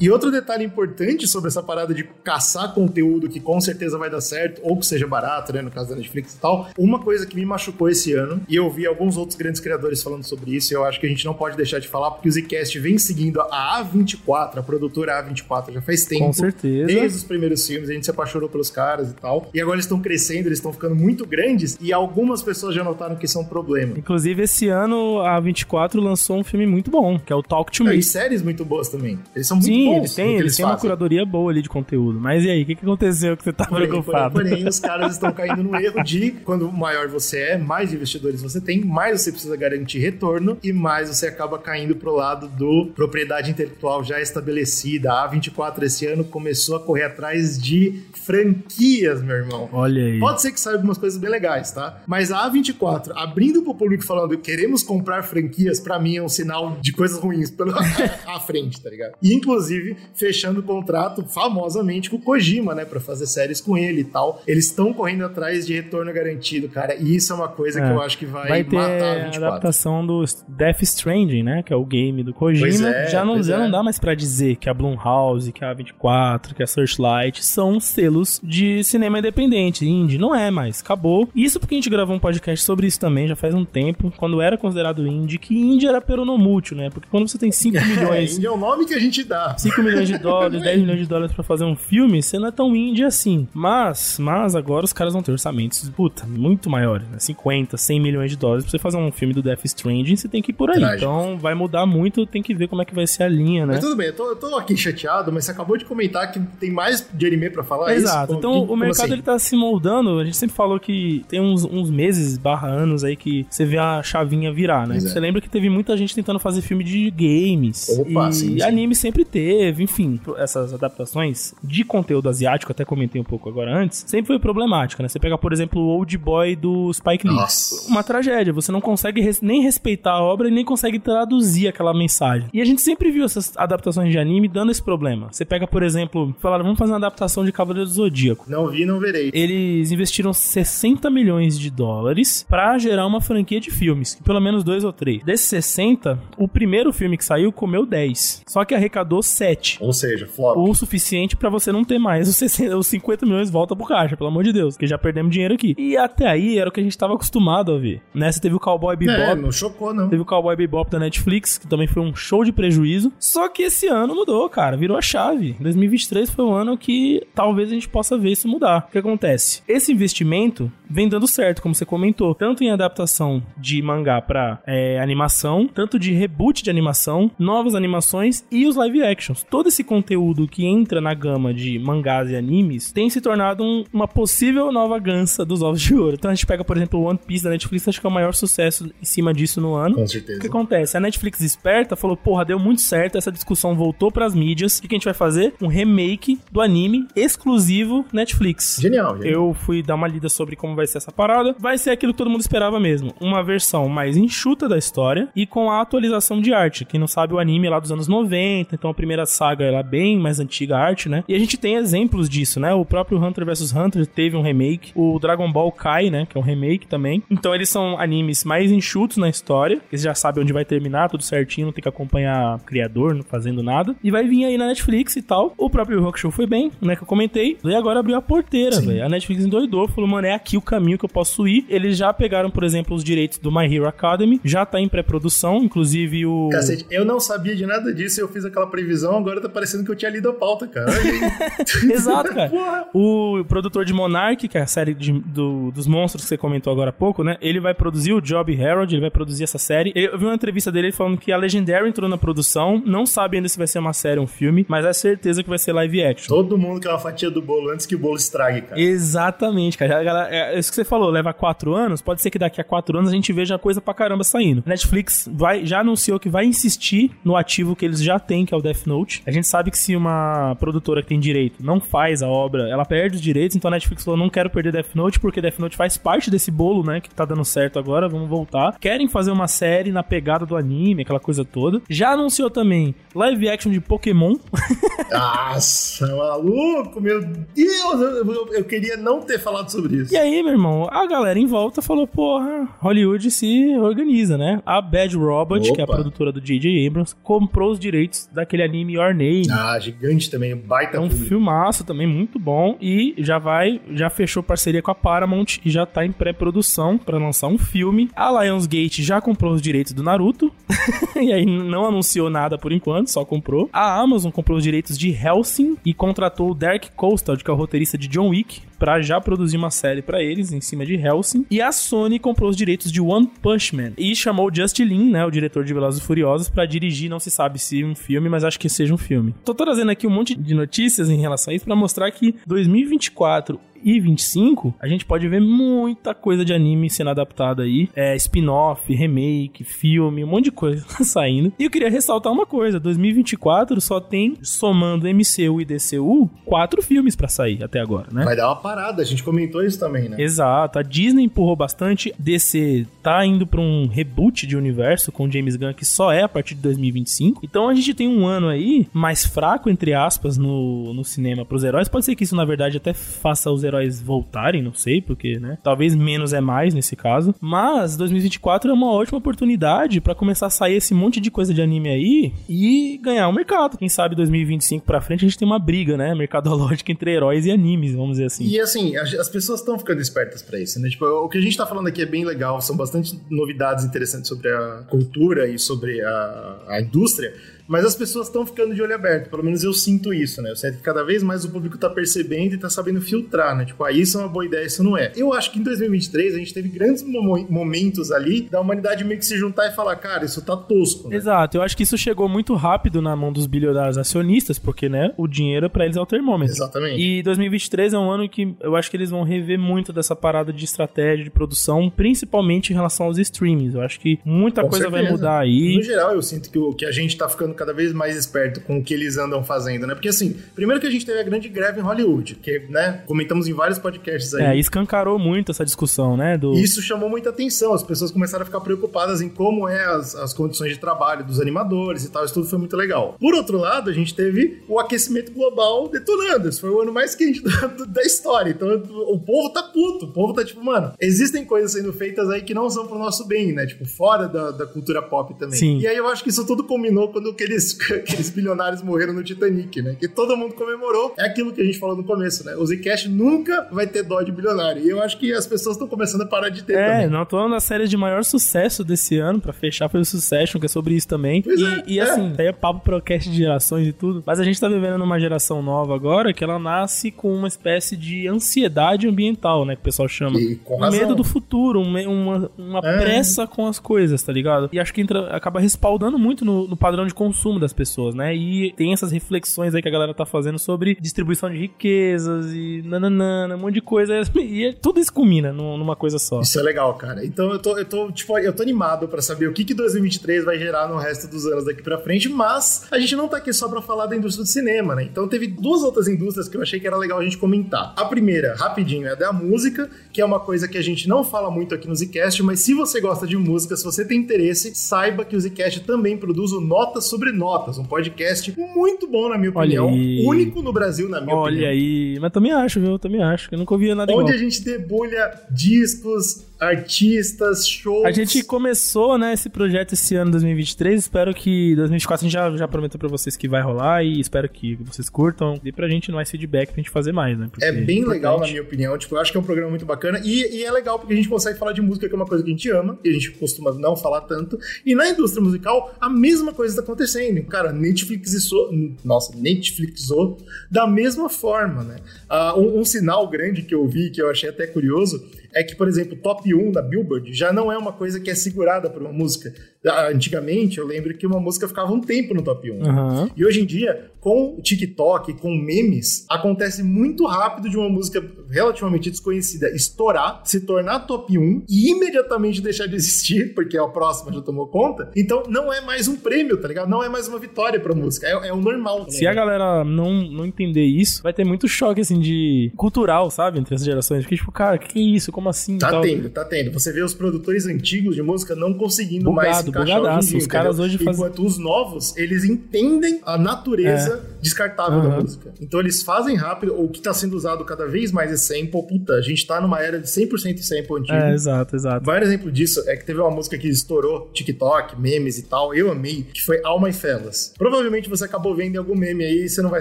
E outro detalhe importante sobre essa parada de caçar conteúdo que com certeza vai dar certo, ou que seja barato, né, no caso da Netflix e tal, uma coisa que me machucou esse ano, e eu vi alguns outros grandes criadores falando sobre isso, e eu acho que a gente não pode deixar de falar, porque o Zcast vem seguindo a A24, a produtora A24, já faz tempo. Com certeza. Desde os primeiros filmes, a gente se apaixonou pelos caras e tal. E agora eles estão crescendo, eles estão ficando muito grandes, e algumas pessoas já notaram que isso é um problema. Inclusive, esse ano a A24 lançou um filme muito bom, que é o Talk to É, Me. e séries muito boas também. Eles são muito Sim, Sim, bons eles têm, no que eles têm uma curadoria boa ali de conteúdo. Mas e aí, o que, que aconteceu que você tá Porém, porém, preocupado? porém, os caras estão caindo no erro de quando maior você é, mais investidores você tem, mais você precisa garantir retorno e mais você acaba caindo pro lado do propriedade intelectual já estabelecida. A A24 esse ano começou a correr atrás de franquias, meu irmão. Olha aí. Pode ser que saiba algumas coisas bem legais, tá? Mas a A24 abrindo pro público falando queremos comprar franquias, pra mim é um sinal de coisas ruins pela à frente, tá ligado? E inclusive fechando o contrato famosamente com o Kojima, né, Pra fazer séries com ele e tal. Eles estão correndo atrás de retorno garantido, cara. E isso é uma coisa que É. eu acho que vai, Vai ter matar a a 24. adaptação do Death Stranding, né? Que é o game do Kojima. É, já não, já é. não dá mais pra dizer que a Blumhouse, que a A24, que a Searchlight são selos de cinema independente, indie. Não é mais. Acabou. Isso porque a gente gravou um podcast sobre isso também, já faz um tempo, quando era considerado indie, que indie era peronomútil, né? Porque quando você tem 5 É, milhões indie é o nome que a gente dá. 5 milhões de dólares, 10 milhões de dólares pra fazer um filme, você não é tão indie assim. Mas, mas agora os caras vão ter orçamentos, puta, muito maiores, né? 50, 100 milhões de dólares pra você fazer um filme do Death Stranding, você tem que ir por aí. Trágico. Então vai mudar muito, tem que ver como é que vai ser a linha, né? Mas tudo bem, eu tô, eu tô aqui chateado, mas você acabou de comentar que tem mais de anime pra falar. é isso? Exato. Como- Então que- o como mercado assim? ele tá se moldando. A gente sempre falou que tem uns, uns meses barra anos aí que você vê a chavinha virar, né? Pois é. Você lembra que teve muita gente tentando fazer filme de games. Opa, e sim, sim. anime sempre teve, enfim. Essas adaptações de conteúdo asiático, até comentei um pouco agora antes, sempre foi problemática, né? Você pega, por exemplo, o Old Boy do Spike Lee. Nossa. Uma tragédia. Você não consegue res- nem respeitar a obra e nem consegue traduzir aquela mensagem. E a gente sempre viu essas adaptações de anime dando esse problema. Você pega, por exemplo, falaram, vamos fazer uma adaptação de Cavaleiro do Zodíaco. Não vi, não verei. Eles investiram 60 milhões de dólares pra gerar uma franquia de filmes, pelo menos dois ou três. Desses 60, o primeiro filme que saiu comeu 10. Só que arrecadou 7. Ou seja, flop. O suficiente pra você não ter mais os, 60, os 50 milhões volta pro caixa, pelo amor de Deus, porque já perdemos dinheiro aqui. E até aí era o que a gente tava acostumado a ver. Nessa teve o Cowboy Bebop, É, não chocou, não. Teve o Cowboy Bebop da Netflix, que também foi um show de prejuízo. Só que esse ano mudou, cara. Virou a chave. 2023 foi um ano que talvez a gente possa ver isso mudar. O que acontece? Esse investimento vem dando certo, como você comentou. Tanto em adaptação de mangá pra é, animação, tanto de reboot de animação, novas animações e os live actions. Todo esse conteúdo que entra na gama de mangás e animes tem se tornado um- uma possível nova gança dos ovos de ouro. Então a gente pega, por exemplo, o One Piece da Netflix, acho que é o maior sucesso em cima disso no ano. Com O certeza. que acontece? A Netflix esperta falou, porra, deu muito certo, essa discussão voltou pras mídias. O que que a gente vai fazer? Um remake do anime exclusivo Netflix. Genial, gente. Eu fui dar uma lida sobre como vai ser essa parada. Vai ser aquilo que todo mundo esperava mesmo. Uma versão mais enxuta da história e com a atualização de arte. Quem não sabe, o anime é lá dos anos 90, então a primeira saga ela é bem mais antiga a arte, né? E a gente tem exemplos disso, né? O próprio Hunter vs Hunter teve um remake. O Dragon Ball Kai, né? Que é um remake também. Então eles são animes mais enxutos na história. Eles já sabem onde vai terminar, tudo certinho, não tem que acompanhar o criador, não fazendo nada. E vai vir aí na Netflix e tal. O próprio Rock Show foi bem, né? Que eu comentei. E agora abriu a porteira, velho. A Netflix endoidou, falou, mano, é aqui o caminho que eu posso ir. Eles já pegaram, por exemplo, os direitos do My Hero Academy. Já tá em pré-produção, inclusive o. Cacete, eu não sabia de nada disso e eu fiz aquela previsão, agora tá parecendo que eu tinha lido a pauta, cara. Exato, cara. Porra. O produtor de Monarch, que é a série de- do- dos monstros que você comentou agora há pouco, né? Ele vai produzir o Job Harold, ele vai produzir essa série. Eu vi uma entrevista dele falando que a Legendary entrou na produção, não sabe ainda se vai ser uma série ou um filme, mas é certeza que vai ser live action. Todo mundo quer uma fatia do bolo antes que o bolo estrague, cara. Exatamente, cara. A galera- É isso que você falou, leva quatro anos. Pode ser que daqui a quatro anos a gente veja coisa pra caramba saindo. Netflix vai, já anunciou que vai insistir no ativo que eles já têm, que é o Death Note. A gente sabe que se uma produtora que tem direito não faz a obra, ela perde os direitos. Então a Netflix falou: não quero perder Death Note, porque Death Note faz parte desse bolo, né? Que tá dando certo agora. Vamos voltar. Querem fazer uma série na pegada do anime, aquela coisa toda. Já anunciou também live action de Pokémon. Nossa, maluco, meu Deus, eu, eu- queria não ter falado sobre isso. E aí, meu irmão, a galera em volta falou, porra, Hollywood se organiza, né? A Bad Robot, que é a Opa. produtora do J.J. Abrams, comprou os direitos daquele anime Your Name. Ah, gigante também, baita É um público. filmaço também muito bom e já vai, já fechou parceria com a Paramount e já tá em pré-produção pra lançar um filme. A Lionsgate já comprou os direitos do Naruto e aí não anunciou nada por enquanto, só comprou. A Amazon comprou os direitos de Helsing e contratou o Derek Coastal, que é o roteirista de John Wick, pra já produzir uma série pra eles em cima de Hellsing. E a Sony comprou os direitos de One Punch Man e chamou Justin Lin, né, o diretor de Velozes e Furiosos, pra dirigir, não se sabe se um filme, mas acho que seja um filme. Tô trazendo aqui um monte de notícias em relação a isso pra mostrar que 2024 e 25, a gente pode ver muita coisa de anime sendo adaptada aí. É, spin-off, remake, filme, um monte de coisa saindo. E eu queria ressaltar uma coisa: 2024 só tem, somando MCU e DCU, quatro filmes pra sair até agora, né? Vai dar uma parada, a gente comentou isso também, né? Exato, a Disney empurrou bastante. DC tá indo pra um reboot de universo com James Gunn que só é a partir de 2025. Então a gente tem um ano aí mais fraco, entre aspas, no, no cinema pros heróis. Pode ser que isso, na verdade, até faça os heróis voltarem, não sei, porque, né? Talvez menos é mais nesse caso. Mas 2024 é uma ótima oportunidade pra começar a sair esse monte de coisa de anime aí e ganhar um mercado. Quem sabe 2025 pra frente a gente tem uma briga, né? Mercadológica entre heróis e animes, vamos dizer assim. E assim, as as pessoas estão ficando espertas pra isso, né? Tipo, o que a gente tá falando aqui é bem legal, são bastante novidades interessantes sobre a cultura e sobre a, a indústria. Mas as pessoas estão ficando de olho aberto, pelo menos eu sinto isso, né? Eu sinto que cada vez mais o público tá percebendo e tá sabendo filtrar, né? Tipo, ah, isso é uma boa ideia, isso não é. Eu acho que em 2023 a gente teve grandes mo- momentos ali da humanidade meio que se juntar e falar, cara, isso tá tosco, né? Exato, eu acho que isso chegou muito rápido na mão dos bilionários acionistas, porque, né, o dinheiro pra eles é o termômetro. Exatamente. E 2023 é um ano em que eu acho que eles vão rever muito dessa parada de estratégia de produção, principalmente em relação aos streamings. Eu acho que muita Com coisa vai certeza. mudar aí. No geral, eu sinto que, o, que a gente tá ficando cada vez mais esperto com o que eles andam fazendo, né? Porque assim, primeiro que a gente teve a grande greve em Hollywood, que, né, comentamos em vários podcasts aí. É, escancarou muito essa discussão, né? Do... Isso chamou muita atenção, as pessoas começaram a ficar preocupadas em como é as, as condições de trabalho dos animadores e tal, isso tudo foi muito legal. Por outro lado, a gente teve o aquecimento global detonando, esse foi o ano mais quente da, da história, então o povo tá puto, o povo tá tipo, mano, existem coisas sendo feitas aí que não são pro nosso bem, né, tipo, fora da, da cultura pop também. Sim. E aí eu acho que isso tudo combinou quando aqueles, aqueles bilionários morreram no Titanic, né, que todo mundo comemorou, é aquilo que a gente falou no começo, né, o Zcash nunca vai ter dó de bilionário, e eu acho que as pessoas estão começando a parar de ter É, também. não tô da série de maior sucesso desse ano, pra fechar foi o Succession, que é sobre isso também. Pois e, é, e é. assim, aí é papo pro cast de gerações e tudo. Mas a gente tá vivendo numa geração nova agora que ela nasce com uma espécie de ansiedade ambiental, né? Que o pessoal chama. E com razão. medo do futuro, um uma, uma É. pressa com as coisas, tá ligado? E acho que entra- acaba respaldando muito no, no padrão de consumo das pessoas, né? E tem essas reflexões aí que a galera tá fazendo sobre distribuição de riquezas e nananana, um monte de coisa. E é- tudo isso culmina num- numa coisa só. Isso é legal, cara. Então eu tô, eu tô, tipo, eu tô animado pra saber o que, que 2023 vai gerar no resto dos anos daqui pra frente, mas a gente não tá aqui só pra falar da indústria do cinema, né? Então teve duas outras indústrias que eu achei que era legal a gente comentar. A primeira, rapidinho, é da música, que é uma coisa que a gente não fala muito aqui no Zcast, mas se você gosta de música, se você tem interesse, saiba que o Zcast também produz o Notas sobre Notas, um podcast muito bom, na minha Olha opinião. Único no Brasil, na minha Olha opinião. aí, mas também acho, viu? Também acho, que eu nunca ouvi nada Onde igual. a gente debulha discos, artistas, shows. A gente começou, né, esse projeto esse ano 2023. Espero que 2024 a gente já, já prometeu pra vocês que vai rolar e espero que vocês curtam. Dê pra gente mais feedback pra gente fazer mais, né? Porque É bem importante. legal, na minha opinião. Tipo, eu acho que é um programa muito bacana. E, e é legal porque a gente consegue falar de música, que é uma coisa que a gente ama, e a gente costuma não falar tanto. E na indústria musical, a mesma coisa está acontecendo. Cara, Netflixizou. Nossa, Netflixou da mesma forma, né? Ah, um, um sinal grande que eu vi, que eu achei até curioso, é que, por exemplo, top 1 da Billboard já não é uma coisa que é segurada por uma música. Ah, Antigamente, eu lembro que uma música ficava um tempo no top 1. Aham. E hoje em dia, com o TikTok, com memes, acontece muito rápido de uma música relativamente desconhecida estourar, se tornar top 1 e imediatamente deixar de existir, porque a próxima já tomou conta. Então não é mais um prêmio, tá ligado? Não é mais uma vitória pra música, é, é o normal. Se a galera não, não entender isso, vai ter muito choque, assim, de cultural, sabe? Entre as gerações. Porque, tipo, cara, que isso? Como assim? Tá Tal. tendo, tá tendo. Você vê os produtores antigos de música não conseguindo Bugado, mais encaixar bugadaço. dia, Os caras hoje fazem- Enquanto os novos, eles entendem a natureza descartável da Aham. música. Então eles fazem rápido, o que tá sendo usado cada vez mais é sample. Puta, a gente tá numa era de 100% sample antigo. É, exato, exato. Vários exemplos disso é que teve uma música que estourou TikTok, memes e tal, eu amei, que foi All My Fellas. Provavelmente você acabou vendo em algum meme aí e você não vai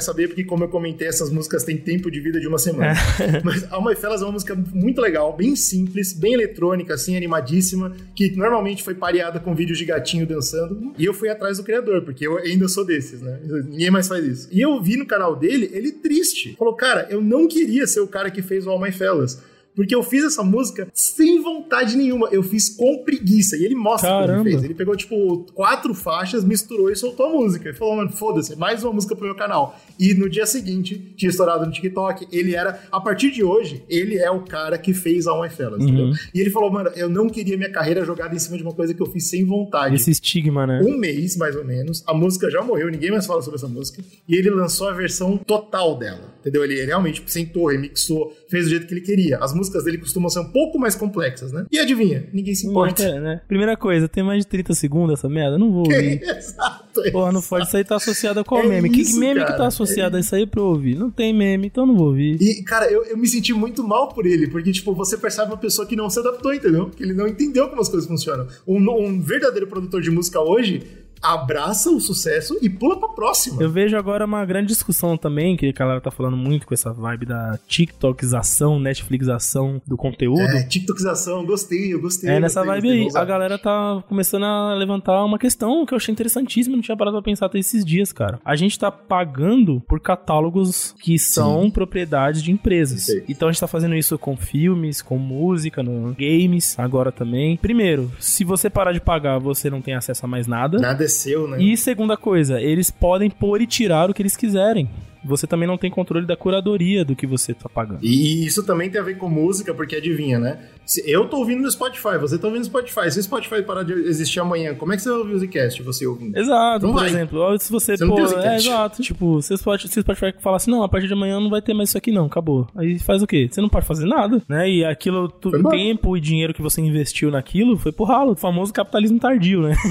saber, porque como eu comentei, essas músicas têm tempo de vida de uma semana. Mas All My Fellas é uma música muito legal, bem simples, bem eletrônica, assim, animadíssima, que normalmente foi pareada com vídeos de gatinho dançando. E eu fui atrás do criador, porque eu ainda sou desses, né? Ninguém mais faz isso. E eu vi no canal dele, ele triste. Falou, cara, eu não queria ser o cara que fez o All My Fellas. Porque eu fiz essa música sem vontade nenhuma. Eu fiz com preguiça. E ele mostra como Caramba. ele fez. Ele pegou, tipo, quatro faixas, misturou e soltou a música. Ele falou, mano, foda-se, mais uma música pro meu canal. E no dia seguinte, tinha estourado no TikTok. Ele era, a partir de hoje, ele é o cara que fez All My Fellas, entendeu? E ele falou, mano, eu não queria minha carreira jogada em cima de uma coisa que eu fiz sem vontade Esse estigma, né? um mês, mais ou menos. A música já morreu, ninguém mais fala sobre essa música. E ele lançou a versão total dela. Entendeu? Ele, realmente sentou, remixou, fez do jeito que ele queria. As músicas dele costumam ser um pouco mais complexas, né? E adivinha? Ninguém se importa. É, né? Primeira coisa, tem mais de 30 segundos essa merda? Não vou ouvir. Exato. Porra, não pode. Isso aí tá associado a qual É meme? que isso, meme que cara, tá associado é a isso aí pra eu ouvir? Não tem meme, então não vou ouvir. E, cara, eu, eu me senti muito mal por ele, porque, tipo, você percebe uma pessoa que não se adaptou, entendeu? Que ele não entendeu como as coisas funcionam. Um, um verdadeiro produtor de música hoje abraça o sucesso e pula pra próxima. Eu vejo agora uma grande discussão também, que a galera tá falando muito com essa vibe da TikTokização, Netflixação do conteúdo. É, TikTokização, gostei, eu gostei. É, nessa gostei, vibe aí, a galera tá começando a levantar uma questão que eu achei interessantíssima, não tinha parado pra pensar até esses dias, cara. A gente tá pagando por catálogos que são propriedades de empresas. Sei. Então a gente tá fazendo isso com filmes, com música, no games, agora também. Primeiro, se você parar de pagar, você não tem acesso a mais nada. Nada é seu, né? E segunda coisa, eles podem pôr e tirar o que eles quiserem. Você também não tem controle da curadoria do que você tá pagando. E isso também tem a ver com música, porque adivinha, né? Eu tô ouvindo no Spotify, você tá ouvindo no Spotify. Se o Spotify parar de existir amanhã, como é que você vai ouvir o Zcast, você ouvindo? Exato, Não por vai. exemplo, se você, Você não pô, é exato, tipo, se o Spotify, falar assim, não, a partir de amanhã não vai ter mais isso aqui não, acabou. Aí faz o quê? Você não pode fazer nada, né? E aquilo, tu- tempo e dinheiro que você investiu naquilo foi pro ralo, o famoso capitalismo tardio, né?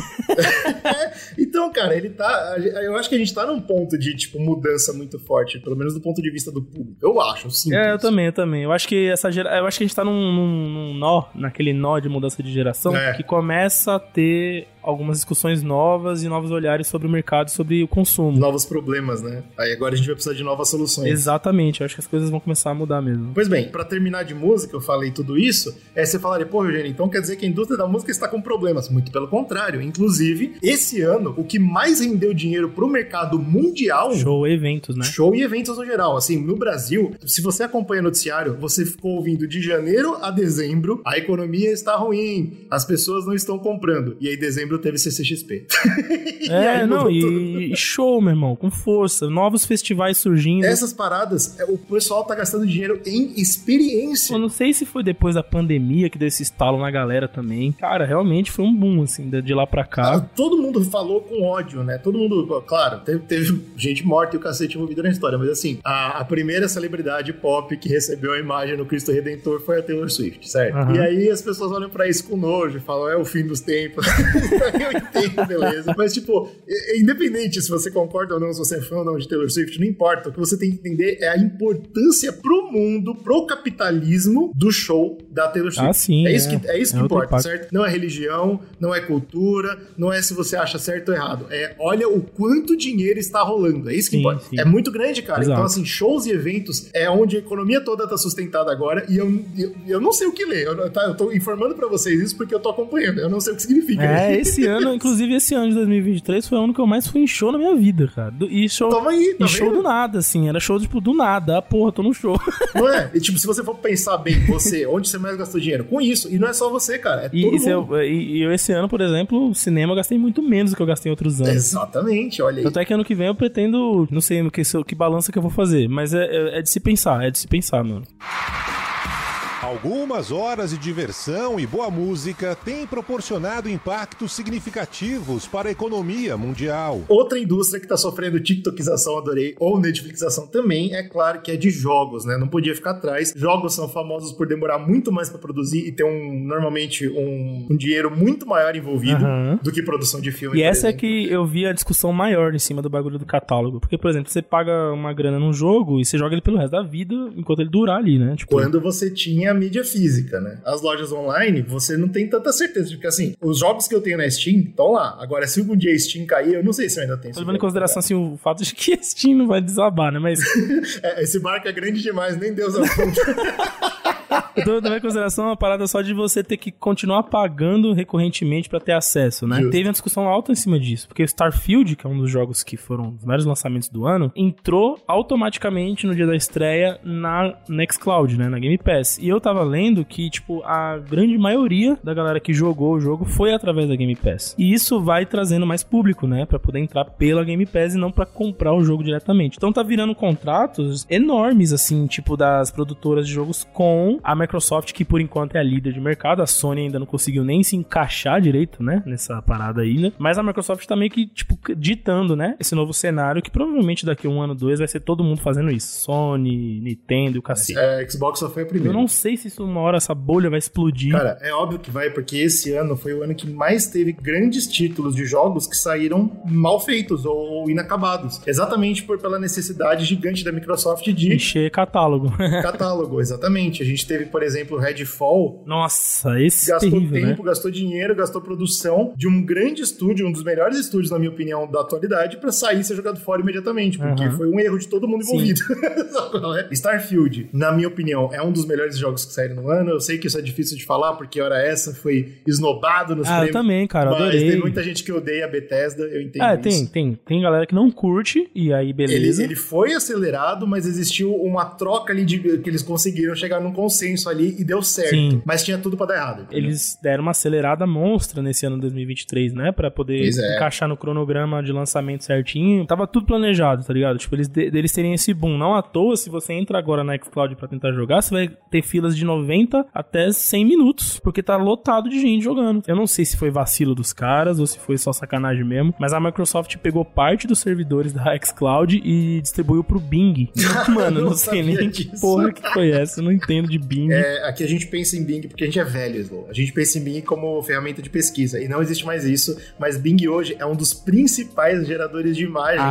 Então, cara, ele tá. Eu acho que a gente tá num ponto de, tipo, mudança muito forte, pelo menos do ponto de vista do público. Eu acho, sim. É, eu também, eu também. Eu acho que essa gera... eu acho que a gente tá num, num- nó, naquele nó de mudança de geração, É. que começa a ter algumas discussões novas e novos olhares sobre o mercado e sobre o consumo. Novos problemas, né? Aí agora a gente vai precisar de novas soluções. Exatamente, eu acho que as coisas vão começar a mudar mesmo. Pois bem, pra terminar de música, eu falei tudo isso, é você falaria, pô, Eugênio, então quer dizer que a indústria da música está com problemas. Muito pelo contrário. Inclusive, esse ano, o que mais rendeu dinheiro pro mercado mundial Show, eventos, né? Show e eventos no geral. Assim, no Brasil, se você acompanha noticiário, você ficou ouvindo de janeiro a dezembro, a economia está ruim, as pessoas não estão comprando. E aí, dezembro teve CCXP. É, não, e, e show, meu irmão, com força. Novos festivais surgindo. Essas paradas, é, o pessoal tá gastando dinheiro em experiência. Eu não sei se foi depois da pandemia que deu esse estalo na galera também. Cara, realmente foi um boom, assim, de lá pra Ah, cá. todo mundo falou com ódio, né? Todo mundo, claro, teve, teve gente morta e o cacete envolvido na história, mas assim, a, a primeira celebridade pop que recebeu a imagem no Cristo Redentor foi a Taylor Swift, certo? Aham. E aí as pessoas olham pra isso com nojo e falam, é o fim dos tempos. Eu entendo, beleza. Mas, tipo, independente se você concorda ou não, se você é fã ou não de Taylor Swift, não importa. O que você tem que entender é a importância pro mundo, pro capitalismo do show da Taylor Swift. Ah, sim, É isso é. que, é isso que É outro importa, impacto. certo? Não é religião, não é cultura, não é se você acha certo ou errado. É olha o quanto dinheiro está rolando. É isso que Sim, importa. sim. É muito grande, cara. Exato. Então, assim, shows e eventos é onde a economia toda tá sustentada agora e eu, eu, eu não sei o que ler. Eu, tá, eu tô informando pra vocês isso porque eu tô acompanhando. Eu não sei o que significa. É, esse ano, inclusive esse ano de 2023 foi o ano que eu mais fui em show na minha vida, cara. E show, Toma aí, tá e show do nada, assim. Era show, tipo, do nada. Ah, porra, tô no show. Não é? E, tipo, se você for pensar bem, você, onde você mais gastou dinheiro? Com isso. E não é só você, cara. É E, todo e se mundo. eu, e- e eu, esse ano, por exemplo, o cinema eu gastei muito menos do que eu gastei em outros anos. Exatamente, olha aí. Tanto é que ano que vem eu pretendo, não sei que, que balança que eu vou fazer, mas é, é- é de se pensar, é de se pensar, mano. Algumas horas de diversão e boa música têm proporcionado impactos significativos para a economia mundial. Outra indústria que tá sofrendo TikTokização, adorei, ou Netflixação também, é claro que é de jogos, né? Não podia ficar atrás. Jogos são famosos por demorar muito mais pra produzir e ter um, normalmente, um, um dinheiro muito maior envolvido Aham. do que produção de filme. E essa é exemplo. que eu vi a discussão maior em cima do bagulho do catálogo. Porque, por exemplo, você paga uma grana num jogo e você joga ele pelo resto da vida enquanto ele durar ali, né? Tipo, Quando você tinha mídia física, né? As lojas online, você não tem tanta certeza, porque assim, os jogos que eu tenho na Steam estão lá. Agora, se algum dia a Steam cair, eu não sei se eu ainda tenho. tô levando em consideração assim, o fato de que a Steam não vai desabar, né? Mas É, esse barco é grande demais, nem Deus aponta. Eu tô levando em consideração uma parada só de você ter que continuar pagando recorrentemente pra ter acesso, né? Justo. Teve uma discussão alta em cima disso, porque o Starfield, que é um dos jogos que foram os maiores lançamentos do ano, entrou automaticamente no dia da estreia na Nextcloud, né? Na Game Pass. E eu tava lendo que, tipo, a grande maioria da galera que jogou o jogo foi através da Game Pass. E isso vai trazendo mais público, né? Pra poder entrar pela Game Pass e não pra comprar o jogo diretamente. Então tá virando contratos enormes, assim, tipo, das produtoras de jogos com a Microsoft, que por enquanto é a líder de mercado. A Sony ainda não conseguiu nem se encaixar direito, né? Nessa parada aí, né? Mas a Microsoft tá meio que, tipo, ditando, né? Esse novo cenário que provavelmente daqui a um ano, dois, vai ser todo mundo fazendo isso. Sony, Nintendo e o cacete. É, Xbox só foi a Eu primeira. não sei se isso uma hora essa bolha vai explodir. Cara, é óbvio que vai, porque esse ano foi o ano que mais teve grandes títulos de jogos que saíram mal feitos ou inacabados. Exatamente por pela necessidade gigante da Microsoft de Encher catálogo. catálogo, exatamente. A gente teve, por exemplo, Redfall. Nossa, esse Gastou terrível, né? tempo, gastou dinheiro, gastou produção de um grande estúdio, um dos melhores estúdios, na minha opinião, da atualidade, pra sair e ser jogado fora imediatamente, porque Aham. foi um erro de todo mundo envolvido. É? Starfield, na minha opinião, é um dos melhores jogos que saíram no ano. Eu sei que isso é difícil de falar, porque hora essa foi esnobado nos Ah, eu prêmios. também, cara, mas adorei. tem muita gente que odeia a Bethesda, eu entendo É, isso. tem, tem. Tem galera que não curte, e aí Ele, beleza. ele foi acelerado, mas existiu uma troca ali de que eles conseguiram chegar num consenso ali e deu certo. Sim. Mas tinha tudo pra dar errado. entendeu? Eles deram uma acelerada monstra nesse ano 2023, né? Pra poder é. encaixar no cronograma de lançamento certinho. Tava tudo planejado, tá ligado? Tipo, eles, deles terem esse boom. Não à toa, se você entra agora na xCloud pra tentar jogar, você vai ter filas de 90 até 100 minutos. Porque tá lotado de gente jogando. Eu não sei se foi vacilo dos caras ou se foi só sacanagem mesmo. Mas a Microsoft pegou parte dos servidores da xCloud e distribuiu pro Bing. Mano, não, Não sei nem que disso. porra que foi essa. Eu não entendo de Bing. É, aqui a gente pensa em Bing porque a gente é velho, Slow. A gente pensa em Bing como ferramenta de pesquisa. E não existe mais isso. Mas Bing hoje é um dos principais geradores de imagem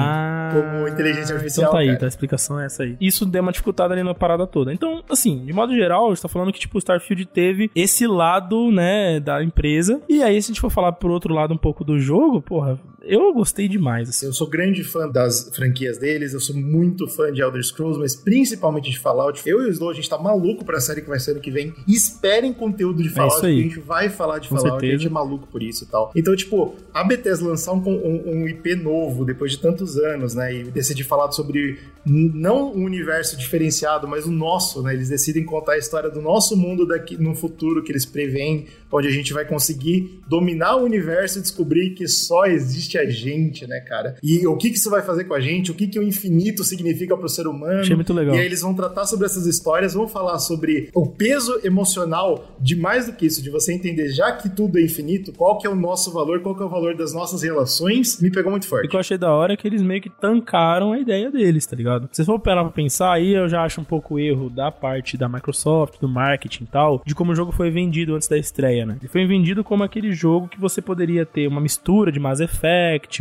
como inteligência artificial. Então tá aí, cara. tá? A explicação é essa aí. Isso deu uma dificuldade ali na parada toda. Então, assim, de modo geral, a gente tá falando que, tipo, o Starfield teve esse lado, né, da empresa. E aí, se a gente for falar por outro lado um pouco do jogo, porra, eu gostei demais, assim. Eu sou grande fã das franquias deles, eu sou muito fã de Elder Scrolls, mas principalmente de Fallout. Eu e o Slow, a gente tá maluco pra série que vai ser ano que vem. Esperem conteúdo de Fallout, É aí. porque a gente vai falar de Com Fallout, a certeza. gente é maluco por isso e tal. Então, tipo, a Bethesda lançar um, um- um IP novo depois de tantos anos, né, e decidir falar sobre não um universo diferenciado, mas o nosso, né, eles decidem contar a história do nosso mundo daqui no futuro que eles preveem, onde a gente vai conseguir dominar o universo e descobrir que só existe a gente, né, cara? E o que que isso vai fazer com a gente? O que que o infinito significa pro ser humano? Achei muito legal. E aí eles vão tratar sobre essas histórias, vão falar sobre o peso emocional de mais do que isso, de você entender, já que tudo é infinito, qual que é o nosso valor, qual que é o valor das nossas relações, me pegou muito E o forte. que eu achei da hora é que eles meio que tancaram a ideia deles, tá ligado? Se for parar pra pensar, aí eu já acho um pouco erro da parte da Microsoft, do marketing e tal, de como o jogo foi vendido antes da estreia, né? Ele foi vendido como aquele jogo que você poderia ter uma mistura de Mass Effect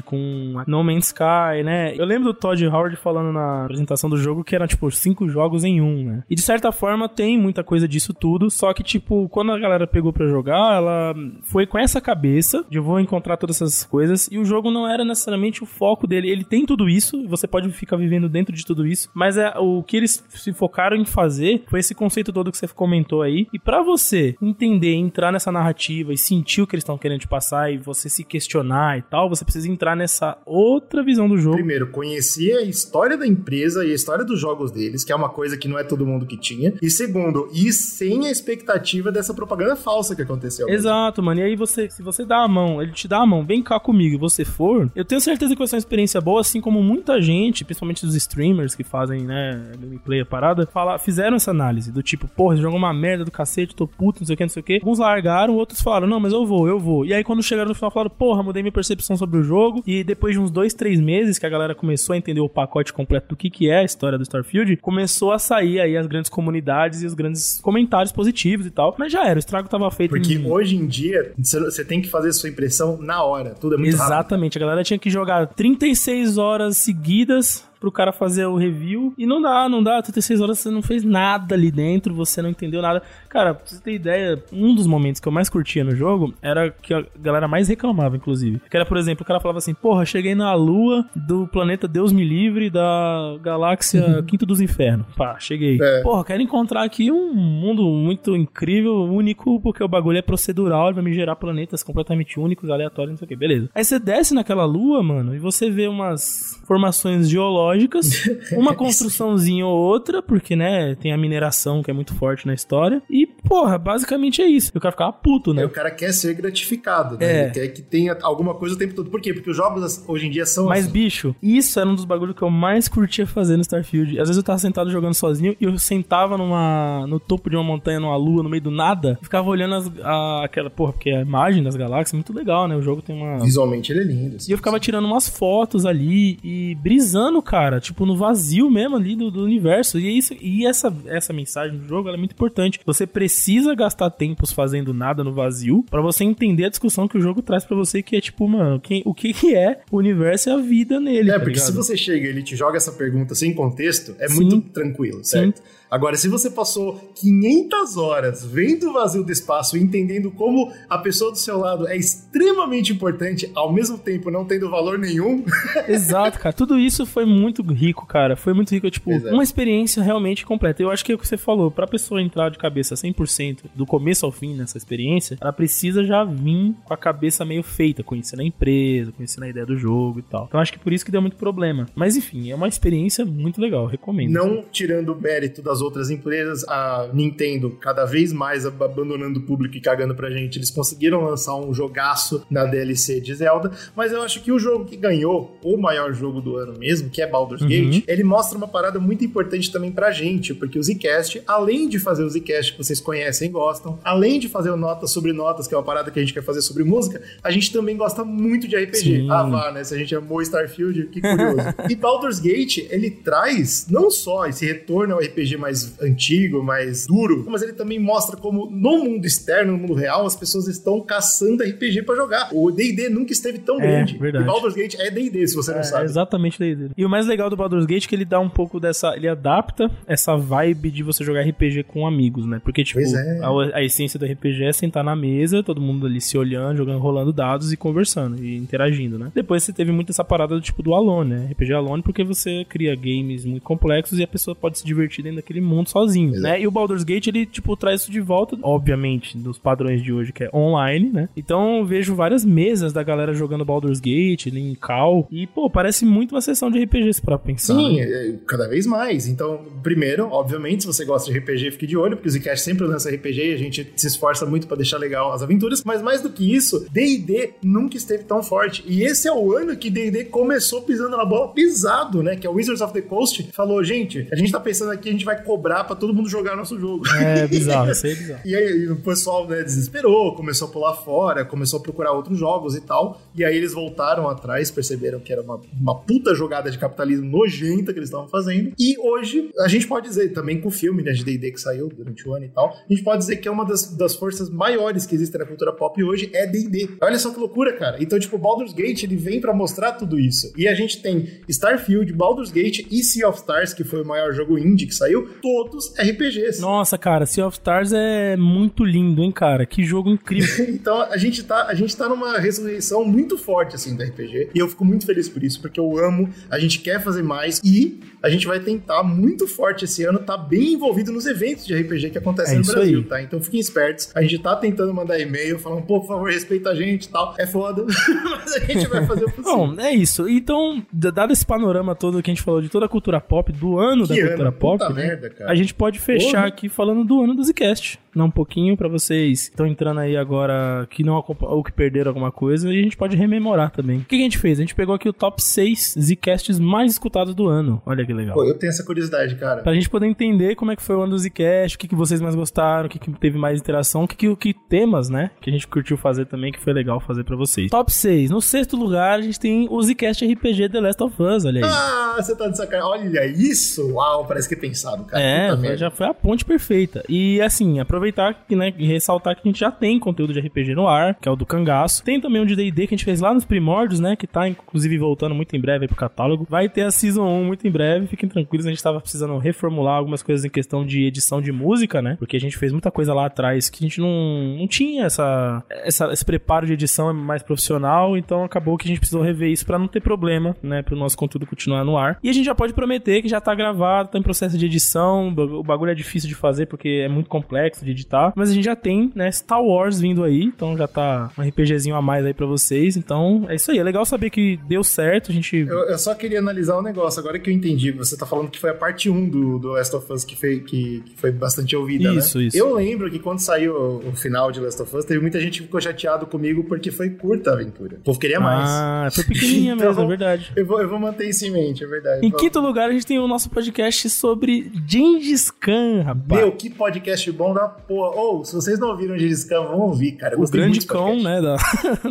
com No Man's Sky, né? Eu lembro do Todd Howard falando na apresentação do jogo que eram, tipo, cinco jogos em um, né? E de certa forma tem muita coisa disso tudo, só que, tipo, quando a galera pegou pra jogar, ela foi com essa cabeça de vou encontrar todas essas coisas, e o jogo não era necessariamente o foco dele. Ele tem tudo isso, você pode ficar vivendo dentro de tudo isso, mas é o que eles se focaram em fazer foi esse conceito todo que você comentou aí. E pra você entender, entrar nessa narrativa e sentir o que eles estão querendo te passar e você se questionar e tal, você precisa entrar nessa outra visão do jogo. Primeiro, conhecer a história da empresa e a história dos jogos deles, que é uma coisa que não é todo mundo que tinha. E segundo, ir sem a expectativa dessa propaganda falsa que aconteceu. Exato, mano. E aí você, se você dá a mão, ele te dá a mão, vem cá comigo e você for, eu tenho certeza que vai ser uma experiência boa, assim como muita gente, principalmente os streamers que fazem, né, gameplay a parada, fala, fizeram essa análise do tipo, porra, esse jogo é uma merda do cacete, tô puto, não sei o que, não sei o que. Alguns largaram, outros falaram, não, mas eu vou, eu vou. E aí quando chegaram no final falaram, porra, mudei minha percepção sobre o jogo. E depois de uns dois, três meses que a galera começou a entender o pacote completo do que, que é a história do Starfield, começou a sair aí as grandes comunidades e os grandes comentários positivos e tal. Mas já era, o estrago tava feito Porque em... hoje em dia, você tem que fazer sua impressão na hora. Tudo é muito rápido. Exatamente, a galera tinha que jogar 36 horas seguidas pro cara fazer o review. E não dá, não dá. 36 horas você não fez nada ali dentro, você não entendeu nada. Cara, pra você ter ideia, um dos momentos que eu mais curtia no jogo era que a galera mais reclamava, inclusive. Que era, por exemplo, o cara falava assim: Porra, cheguei na lua do planeta Deus me livre da galáxia Quinto dos Infernos. Pá, cheguei. É. Porra, quero encontrar aqui um mundo muito incrível, único, porque o bagulho é procedural, ele vai me gerar planetas completamente únicos, aleatórios, não sei o que, beleza. Aí você desce naquela lua, mano, e você vê umas formações geológicas, uma construçãozinha ou outra, porque, né, tem a mineração que é muito forte na história, e, porra, basicamente é isso. E o cara ficava puto, né? É, o cara quer ser gratificado, né? É. Ele quer que tenha alguma coisa o tempo todo. Por quê? Porque os jogos hoje em dia são Mas, assim. bicho, isso era um dos bagulhos que eu mais curtia fazer no Starfield. Às vezes eu tava sentado jogando sozinho e eu sentava numa, no topo de uma montanha, numa lua, no meio do nada, e ficava olhando as, a- aquela, porra, porque a imagem das galáxias é muito legal, né? O jogo tem uma. Visualmente ele é lindo. assim. E eu ficava tirando umas fotos ali e brisando, cara, tipo, no vazio mesmo ali do, do universo. E é isso, e essa, essa mensagem do jogo é muito importante. Você precisa gastar tempos fazendo nada no vazio pra você entender a discussão que o jogo traz pra você, que é tipo, mano, quem, o que, que é o universo e a vida nele. É, tá porque se ligado? você chega e ele te joga essa pergunta sem contexto, é Sim. muito tranquilo, certo? Agora, se você passou 500 horas vendo o vazio do espaço e entendendo como a pessoa do seu lado é extremamente importante, ao mesmo tempo não tendo valor nenhum, Exato, cara. Tudo isso foi muito rico, cara. Foi muito rico. Tipo, é. uma experiência realmente completa. Eu acho que é o que você falou. Pra pessoa entrar de cabeça 100% do começo ao fim nessa experiência, ela precisa já vir com a cabeça meio feita, conhecendo a empresa, conhecendo a ideia do jogo e tal. Então acho que por isso que deu muito problema. Mas enfim, é uma experiência muito legal. Recomendo. não tirando o mérito das outras empresas, a Nintendo cada vez mais ab- abandonando o público e cagando pra gente, eles conseguiram lançar um jogaço na DLC de Zelda, mas eu acho que o jogo que ganhou o maior jogo do ano mesmo, que é Baldur's Uhum. Gate, ele mostra uma parada muito importante também pra gente, porque o Zcast, além de fazer o Zcast que vocês conhecem e gostam, além de fazer o Notas sobre Notas, que é uma parada que a gente quer fazer sobre música, a gente também gosta muito de RPG. Sim. Ah, vá, né? Se a gente amou Starfield, que curioso. e Baldur's Gate, ele traz não só esse retorno ao RPG mais antigo, mais duro, mas ele também mostra como no mundo externo, no mundo real, as pessoas estão caçando RPG pra jogar. O D&D nunca esteve tão É, grande. verdade. E Baldur's Gate é D&D, se você não É, sabe. exatamente daí dele. E o mais legal do Baldur's Gate é que ele dá um pouco dessa. Ele adapta essa vibe de você jogar RPG com amigos, né? Porque, tipo, é. a, a essência do RPG é sentar na mesa, todo mundo ali se olhando, jogando, rolando dados e conversando e interagindo, né? Depois você teve muito essa parada do tipo do Alone, né? RPG Alone, porque você cria games muito complexos e a pessoa pode se divertir dentro daquele mundo sozinho, né? E o Baldur's Gate, ele, tipo, traz isso de volta, obviamente, dos padrões de hoje, que é online, né? Então vejo várias mesas da galera jogando Baldur's Gate, em call, e, pô, parece muito uma sessão de RPG pra pensar. Sim, né? é, cada vez mais. Então, primeiro, obviamente, se você gosta de RPG, fique de olho, porque o Zcast sempre lança RPG e a gente se esforça muito pra deixar legal as aventuras. Mas mais do que isso, D&D nunca esteve tão forte. E esse é o ano que D&D começou pisando na bola pisado, né? Que é o Wizards of the Coast falou, gente, a gente tá pensando aqui, a gente vai cobrar pra todo mundo jogar nosso jogo. É bizarro, isso é bizarro. E aí o pessoal né, desesperou, começou a pular fora, começou a procurar outros jogos e tal. E aí eles voltaram atrás, perceberam que era uma, uma puta jogada de capitalismo nojenta que eles estavam fazendo. E hoje, a gente pode dizer, também com o filme né, de D&D que saiu durante o ano e tal, a gente pode dizer que é uma das, das forças maiores que existem na cultura pop hoje é D&D. Olha só que loucura, cara. Então, tipo, Baldur's Gate, ele vem pra mostrar tudo isso. E a gente tem Starfield, Baldur's Gate e Sea of Stars, que foi o maior jogo indie que saiu, todos RPGs. Nossa, cara, Sea of Stars é muito lindo, hein, cara? Que jogo incrível. Então a gente, tá, a gente tá numa ressurreição muito forte assim do RPG. E eu fico muito feliz por isso, porque eu amo, a gente quer fazer mais e a gente vai tentar muito forte esse ano, tá bem envolvido nos eventos de RPG que acontecem É no Brasil, aí. tá? Então fiquem espertos. A gente tá tentando mandar e-mail, falando, pô, por favor, respeita a gente e tal. É foda, mas a gente vai fazer o possível. Bom, é isso. Então, dado esse panorama todo que a gente falou de toda a cultura pop, do ano Que da ano, cultura pop, puta né, merda, cara. a gente pode fechar Porra. aqui falando do ano do Zcast. Não, um pouquinho pra vocês que estão entrando aí agora, que não ou que perderam alguma coisa, e a gente pode rememorar também. O que, a gente fez? A gente pegou aqui o top 6 Zcasts mais escutados do ano. Olha que legal. Pô, eu tenho essa curiosidade, cara. Pra gente poder entender como é que foi o ano do Zcast, o que, que vocês mais gostaram, o que, que teve mais interação, o que, que, que temas, né? Que a gente curtiu fazer também, que foi legal fazer pra vocês. Top 6. No sexto lugar, a gente tem o Zcast RPG The Last of Us, olha aí. Ah, você tá de sacanagem. Olha isso! Uau, parece que é pensado, cara. É, foi- já foi a ponte perfeita. E assim, aproveitar que, né, e ressaltar que a gente já tem conteúdo de RPG no ar, que é o do Cangaço. Tem também um de D&D que a gente fez lá nos primórdios, né, que tá inclusive voltando muito em breve aí pro catálogo. Vai ter a Season 1 muito em breve, fiquem tranquilos, a gente tava precisando reformular algumas coisas em questão de edição de música, né, porque a gente fez muita coisa lá atrás que a gente não, não tinha essa, essa- esse preparo de edição mais profissional, então acabou que a gente precisou rever isso pra não ter problema, né, pro nosso conteúdo continuar no ar. E a gente já pode prometer que já tá gravado, tá em processo de edição, o bag- o bagulho é difícil de fazer porque é muito complexo de editar, mas a gente já tem, né, Star Wars vindo aí, então já tá um RPGzinho a mais aí pra vocês, então é isso aí, é legal saber que deu certo, a gente... Eu, eu só queria analisar um negócio, agora que eu entendi. Você tá falando que foi a parte 1 do, do Last of Us que foi, que, que foi bastante ouvida, Isso, né? isso. Eu lembro que quando saiu o, final de Last of Us, teve muita gente que ficou chateado comigo porque foi curta a aventura. O povo queria mais. Ah, foi pequenininha Então, mesmo, é verdade. Eu vou, eu vou manter isso em mente, é verdade. Em quinto lugar, a gente tem o nosso podcast sobre Gengis Khan, rapaz. Meu, que podcast bom da porra. Ou, se vocês não ouviram o Gengis Khan, vão ouvir, cara. O grande cão, né, da,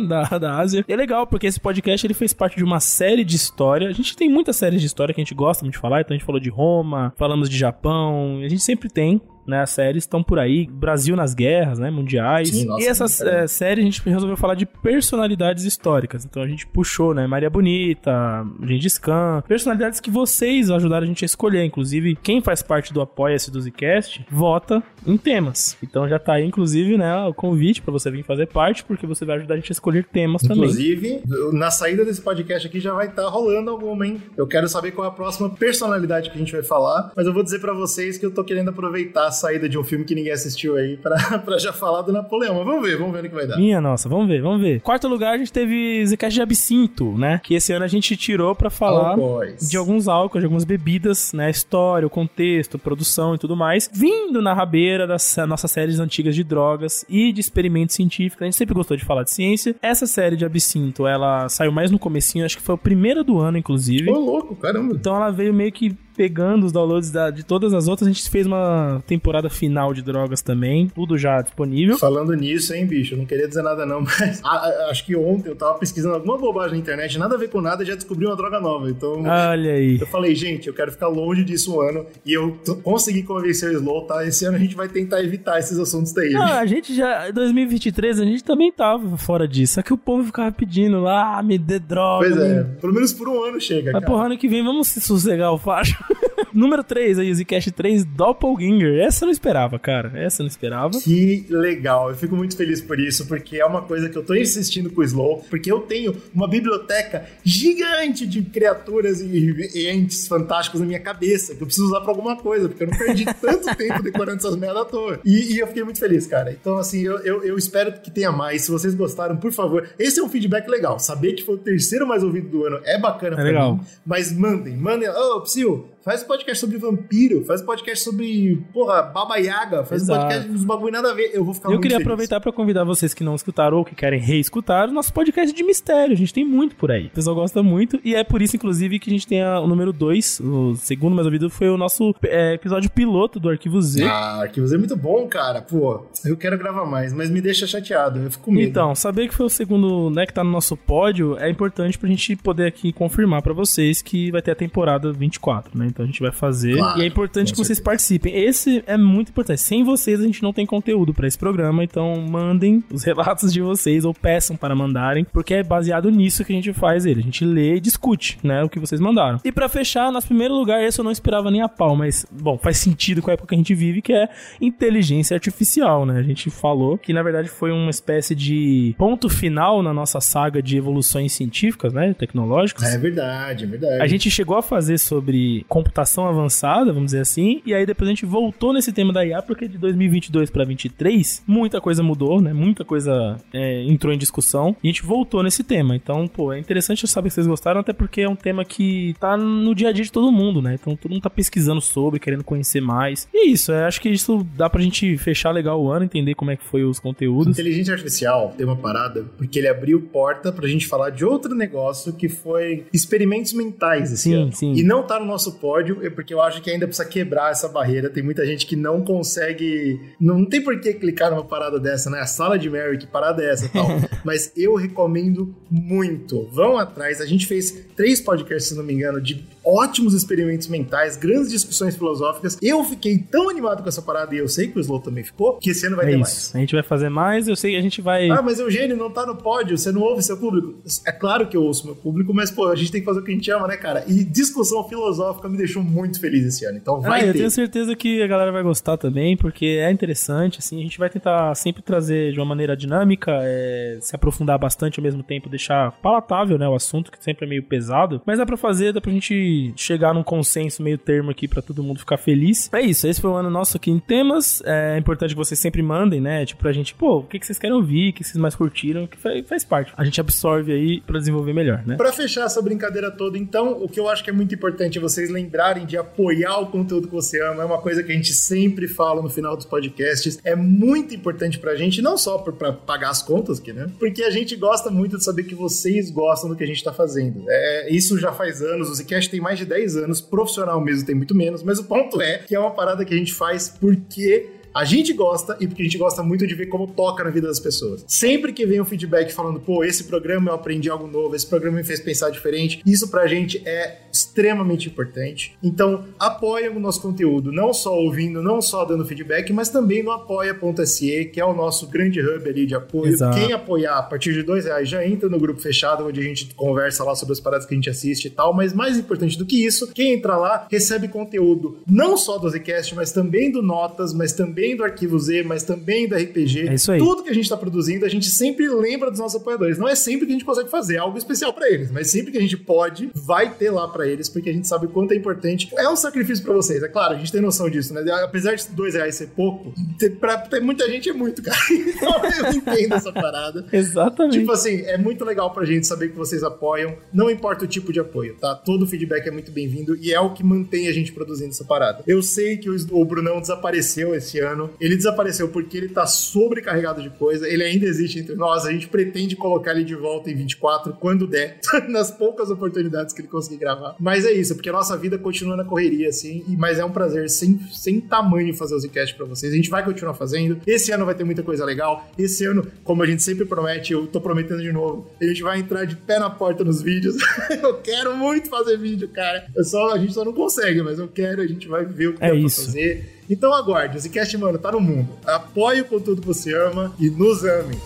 da, da Ásia. E é legal, porque esse podcast ele fez parte de uma série de história. A gente tem muitas séries de história que a gente gosta muito de falar, então a gente falou de Roma, falamos de Japão, a gente sempre tem. Né, as séries estão por aí, Brasil nas guerras, né, mundiais. Sim, nossa, e essa muito legal. é, série a gente resolveu falar de personalidades históricas. Então a gente puxou, né, Maria Bonita, Gengis Khan, personalidades que vocês ajudaram a gente a escolher. Inclusive, quem faz parte do Apoia-se do Zcast, vota em temas. Então já tá aí, inclusive, né, o convite pra você vir fazer parte, porque você vai ajudar a gente a escolher temas também. Inclusive, na saída desse podcast aqui já vai estar rolando alguma, hein? Eu quero saber qual é a próxima personalidade que a gente vai falar, mas eu vou dizer pra vocês que eu tô querendo aproveitar a saída de um filme que ninguém assistiu aí pra, pra já falar do Napoleão. Mas vamos ver, vamos ver no que vai dar. Minha nossa, vamos ver, vamos ver. Quarto lugar, a gente teve Zcast de Absinto, né? Que esse ano a gente tirou pra falar Álcoois. de alguns álcools, de algumas bebidas, né? História, o contexto, produção e tudo mais. Vindo na rabeira das nossas séries antigas de drogas e de experimentos científicos. A gente sempre gostou de falar de ciência. Essa série de Absinto, ela saiu mais no comecinho, acho que foi o primeiro do ano, inclusive. Ô, louco, caramba. Então ela veio meio que pegando os downloads da- de todas as outras. A gente fez uma temporada final de drogas também, tudo já disponível. Falando nisso, hein, bicho, eu não queria dizer nada não, mas a- a- acho que ontem eu tava pesquisando alguma bobagem na internet, nada a ver com nada, e já descobri uma droga nova. Então, Olha aí. eu falei, gente, eu quero ficar longe disso um ano, e eu consegui convencer o Slow, tá? Esse ano a gente vai tentar evitar esses assuntos daí. Ah, a gente já, em 2023, a gente também tava fora disso. Só que o povo ficava pedindo lá, ah, me dê droga. Pois é, me- pelo menos por um ano chega, Mas cara. porra, ano que vem vamos se sossegar o facho. Número 3 aí, o Zcast 3, Doppelganger. Essa eu não esperava, cara. Essa eu não esperava. Que legal, eu fico muito feliz por isso, porque é uma coisa que eu tô insistindo com o Slow, porque eu tenho uma biblioteca gigante de criaturas e, e entes fantásticos na minha cabeça, que eu preciso usar pra alguma coisa, porque eu não perdi tanto tempo decorando essas merda à toa. E, e eu fiquei muito feliz, cara. Então, assim, eu, eu, eu espero que tenha mais. Se vocês gostaram, por favor, esse é um feedback legal. Saber que foi o terceiro mais ouvido do ano é bacana pra legal. mim. Mas mandem, mandem. Ô, Psyu, faz um podcast sobre vampiro, faz um podcast sobre, porra, Baba Yaga, faz Exato. um podcast dos bagulho nada a ver. Eu vou ficar Eu muito queria feliz. aproveitar pra convidar vocês que não escutaram ou que querem reescutar o nosso podcast de mistério. A gente tem muito por aí. O pessoal gosta muito e é por isso, inclusive, que a gente tem a- o número 2, o segundo mais ouvido, foi o nosso é, episódio piloto do Arquivo Z. Ah, Arquivos é muito bom, cara. Pô, eu quero gravar mais, mas me deixa chateado. Eu fico com medo. Então, saber que foi o segundo, né, que tá no nosso pódio é importante pra gente poder aqui confirmar pra vocês que vai ter a temporada 24, né? Então a gente vai fazer Claro, e é importante que vocês certeza. participem. Esse é muito importante. Sem vocês a gente não tem conteúdo pra esse programa, então mandem os relatos de vocês ou peçam para mandarem, porque é baseado nisso que a gente faz ele. A gente lê e discute, né, o que vocês mandaram. E pra fechar, nosso primeiro lugar, esse eu não esperava nem a pau, mas bom, faz sentido com a época que a gente vive, que é inteligência artificial, né? A gente falou que na verdade foi uma espécie de ponto final na nossa saga de evoluções científicas, né, tecnológicas. É verdade, é verdade. A gente chegou a fazer sobre computação avançada, vamos dizer assim, e aí depois a gente voltou nesse tema da IA, porque de 2022 para 2023, muita coisa mudou, né? Muita coisa é, entrou em discussão, e a gente voltou nesse tema. Então, pô, é interessante eu saber que vocês gostaram, até porque é um tema que tá no dia a dia de todo mundo, né? Então todo mundo tá pesquisando sobre, querendo conhecer mais. E é isso, é, acho que isso dá pra gente fechar legal o ano, entender como é que foi os conteúdos. Inteligência artificial tem uma parada, porque ele abriu porta pra gente falar de outro negócio que foi experimentos mentais esse Sim, ano. sim. E não tá no nosso pódio, é porque eu acho que ainda precisa quebrar essa barreira. Tem muita gente que não consegue. Não tem por que clicar numa parada dessa, né? A sala de Mary, que parada é essa e tal. Mas eu recomendo muito. Vão atrás. A gente fez três podcasts, se não me engano, de ótimos experimentos mentais, grandes discussões filosóficas. Eu fiquei tão animado com essa parada, e eu sei que o Slow também ficou, que esse ano vai É ter isso. mais. A gente vai fazer mais, eu sei que a gente vai. Ah, mas Eugênio não tá no pódio, você não ouve seu público. É claro que eu ouço meu público, mas, pô, a gente tem que fazer o que a gente ama, né, cara? E discussão filosófica me deixou muito feliz esse ano. Então vai Ah, eu ter. tenho certeza que a galera vai gostar também, porque é interessante, assim, a gente vai tentar sempre trazer de uma maneira dinâmica, é, se aprofundar bastante ao mesmo tempo, deixar palatável, né, o assunto, que sempre é meio pesado, mas dá pra fazer, dá pra gente chegar num consenso meio termo aqui pra todo mundo ficar feliz. É isso, esse foi o ano nosso aqui em temas, é importante que vocês sempre mandem, né, tipo, pra gente, pô, o que, que vocês querem ouvir, o que vocês mais curtiram, que faz, parte. A gente absorve aí pra desenvolver melhor, né? Pra fechar essa brincadeira toda, então, o que eu acho que é muito importante é vocês lembrarem de apoiar o conteúdo que você ama. É uma coisa que a gente sempre fala no final dos podcasts. É muito importante pra gente, não só pra pagar as contas aqui, né? Porque a gente gosta muito de saber que vocês gostam do que a gente tá fazendo. É, isso já faz anos, o Zcast tem mais de 10 anos, profissional mesmo tem muito menos, mas o ponto é que é uma parada que a gente faz porque a gente gosta e porque a gente gosta muito de ver como toca na vida das pessoas. Sempre que vem um feedback falando, pô, esse programa eu aprendi algo novo, esse programa me fez pensar diferente, isso pra gente é extremamente importante. Então, apoiem o nosso conteúdo, não só ouvindo, não só dando feedback, mas também no apoia.se, que é o nosso grande hub ali de apoio. Exato. Quem apoiar a partir de dois reais já entra no grupo fechado, onde a gente conversa lá sobre as paradas que a gente assiste e tal, mas mais importante do que isso, quem entrar lá recebe conteúdo não só do Zcast, mas também do Notas, mas também do Arquivo Z, mas também do RPG. É isso aí. Tudo que a gente tá produzindo, a gente sempre lembra dos nossos apoiadores. Não é sempre que a gente consegue fazer algo especial pra eles, mas sempre que a gente pode, vai ter lá pra eles, porque a gente sabe o quanto é importante. É um sacrifício pra vocês, é claro, a gente tem noção disso, né? Apesar de dois reais ser pouco, pra ter muita gente é muito, cara. Então eu entendo essa parada. Exatamente. Tipo assim, é muito legal pra gente saber que vocês apoiam, não importa o tipo de apoio, tá? Todo feedback é muito bem-vindo e é o que mantém a gente produzindo essa parada. Eu sei que o Brunão desapareceu esse ano, ele desapareceu porque ele tá sobrecarregado de coisa, ele ainda existe entre nós, a gente pretende colocar ele de volta em 24 quando der, nas poucas oportunidades que ele conseguir gravar. Mas é isso, porque a nossa vida continua na correria, assim, mas é um prazer sem, sem tamanho fazer o Zcast pra vocês. A gente vai continuar fazendo. Esse ano vai ter muita coisa legal. Esse ano, como a gente sempre promete, eu tô prometendo de novo, a gente vai entrar de pé na porta nos vídeos. eu quero muito fazer vídeo, cara. Eu só, a gente só não consegue, mas eu quero, a gente vai ver o que É dá pra isso. fazer. Então aguarde, o Zcast, mano, tá no mundo. Apoie o conteúdo que você ama e nos ame.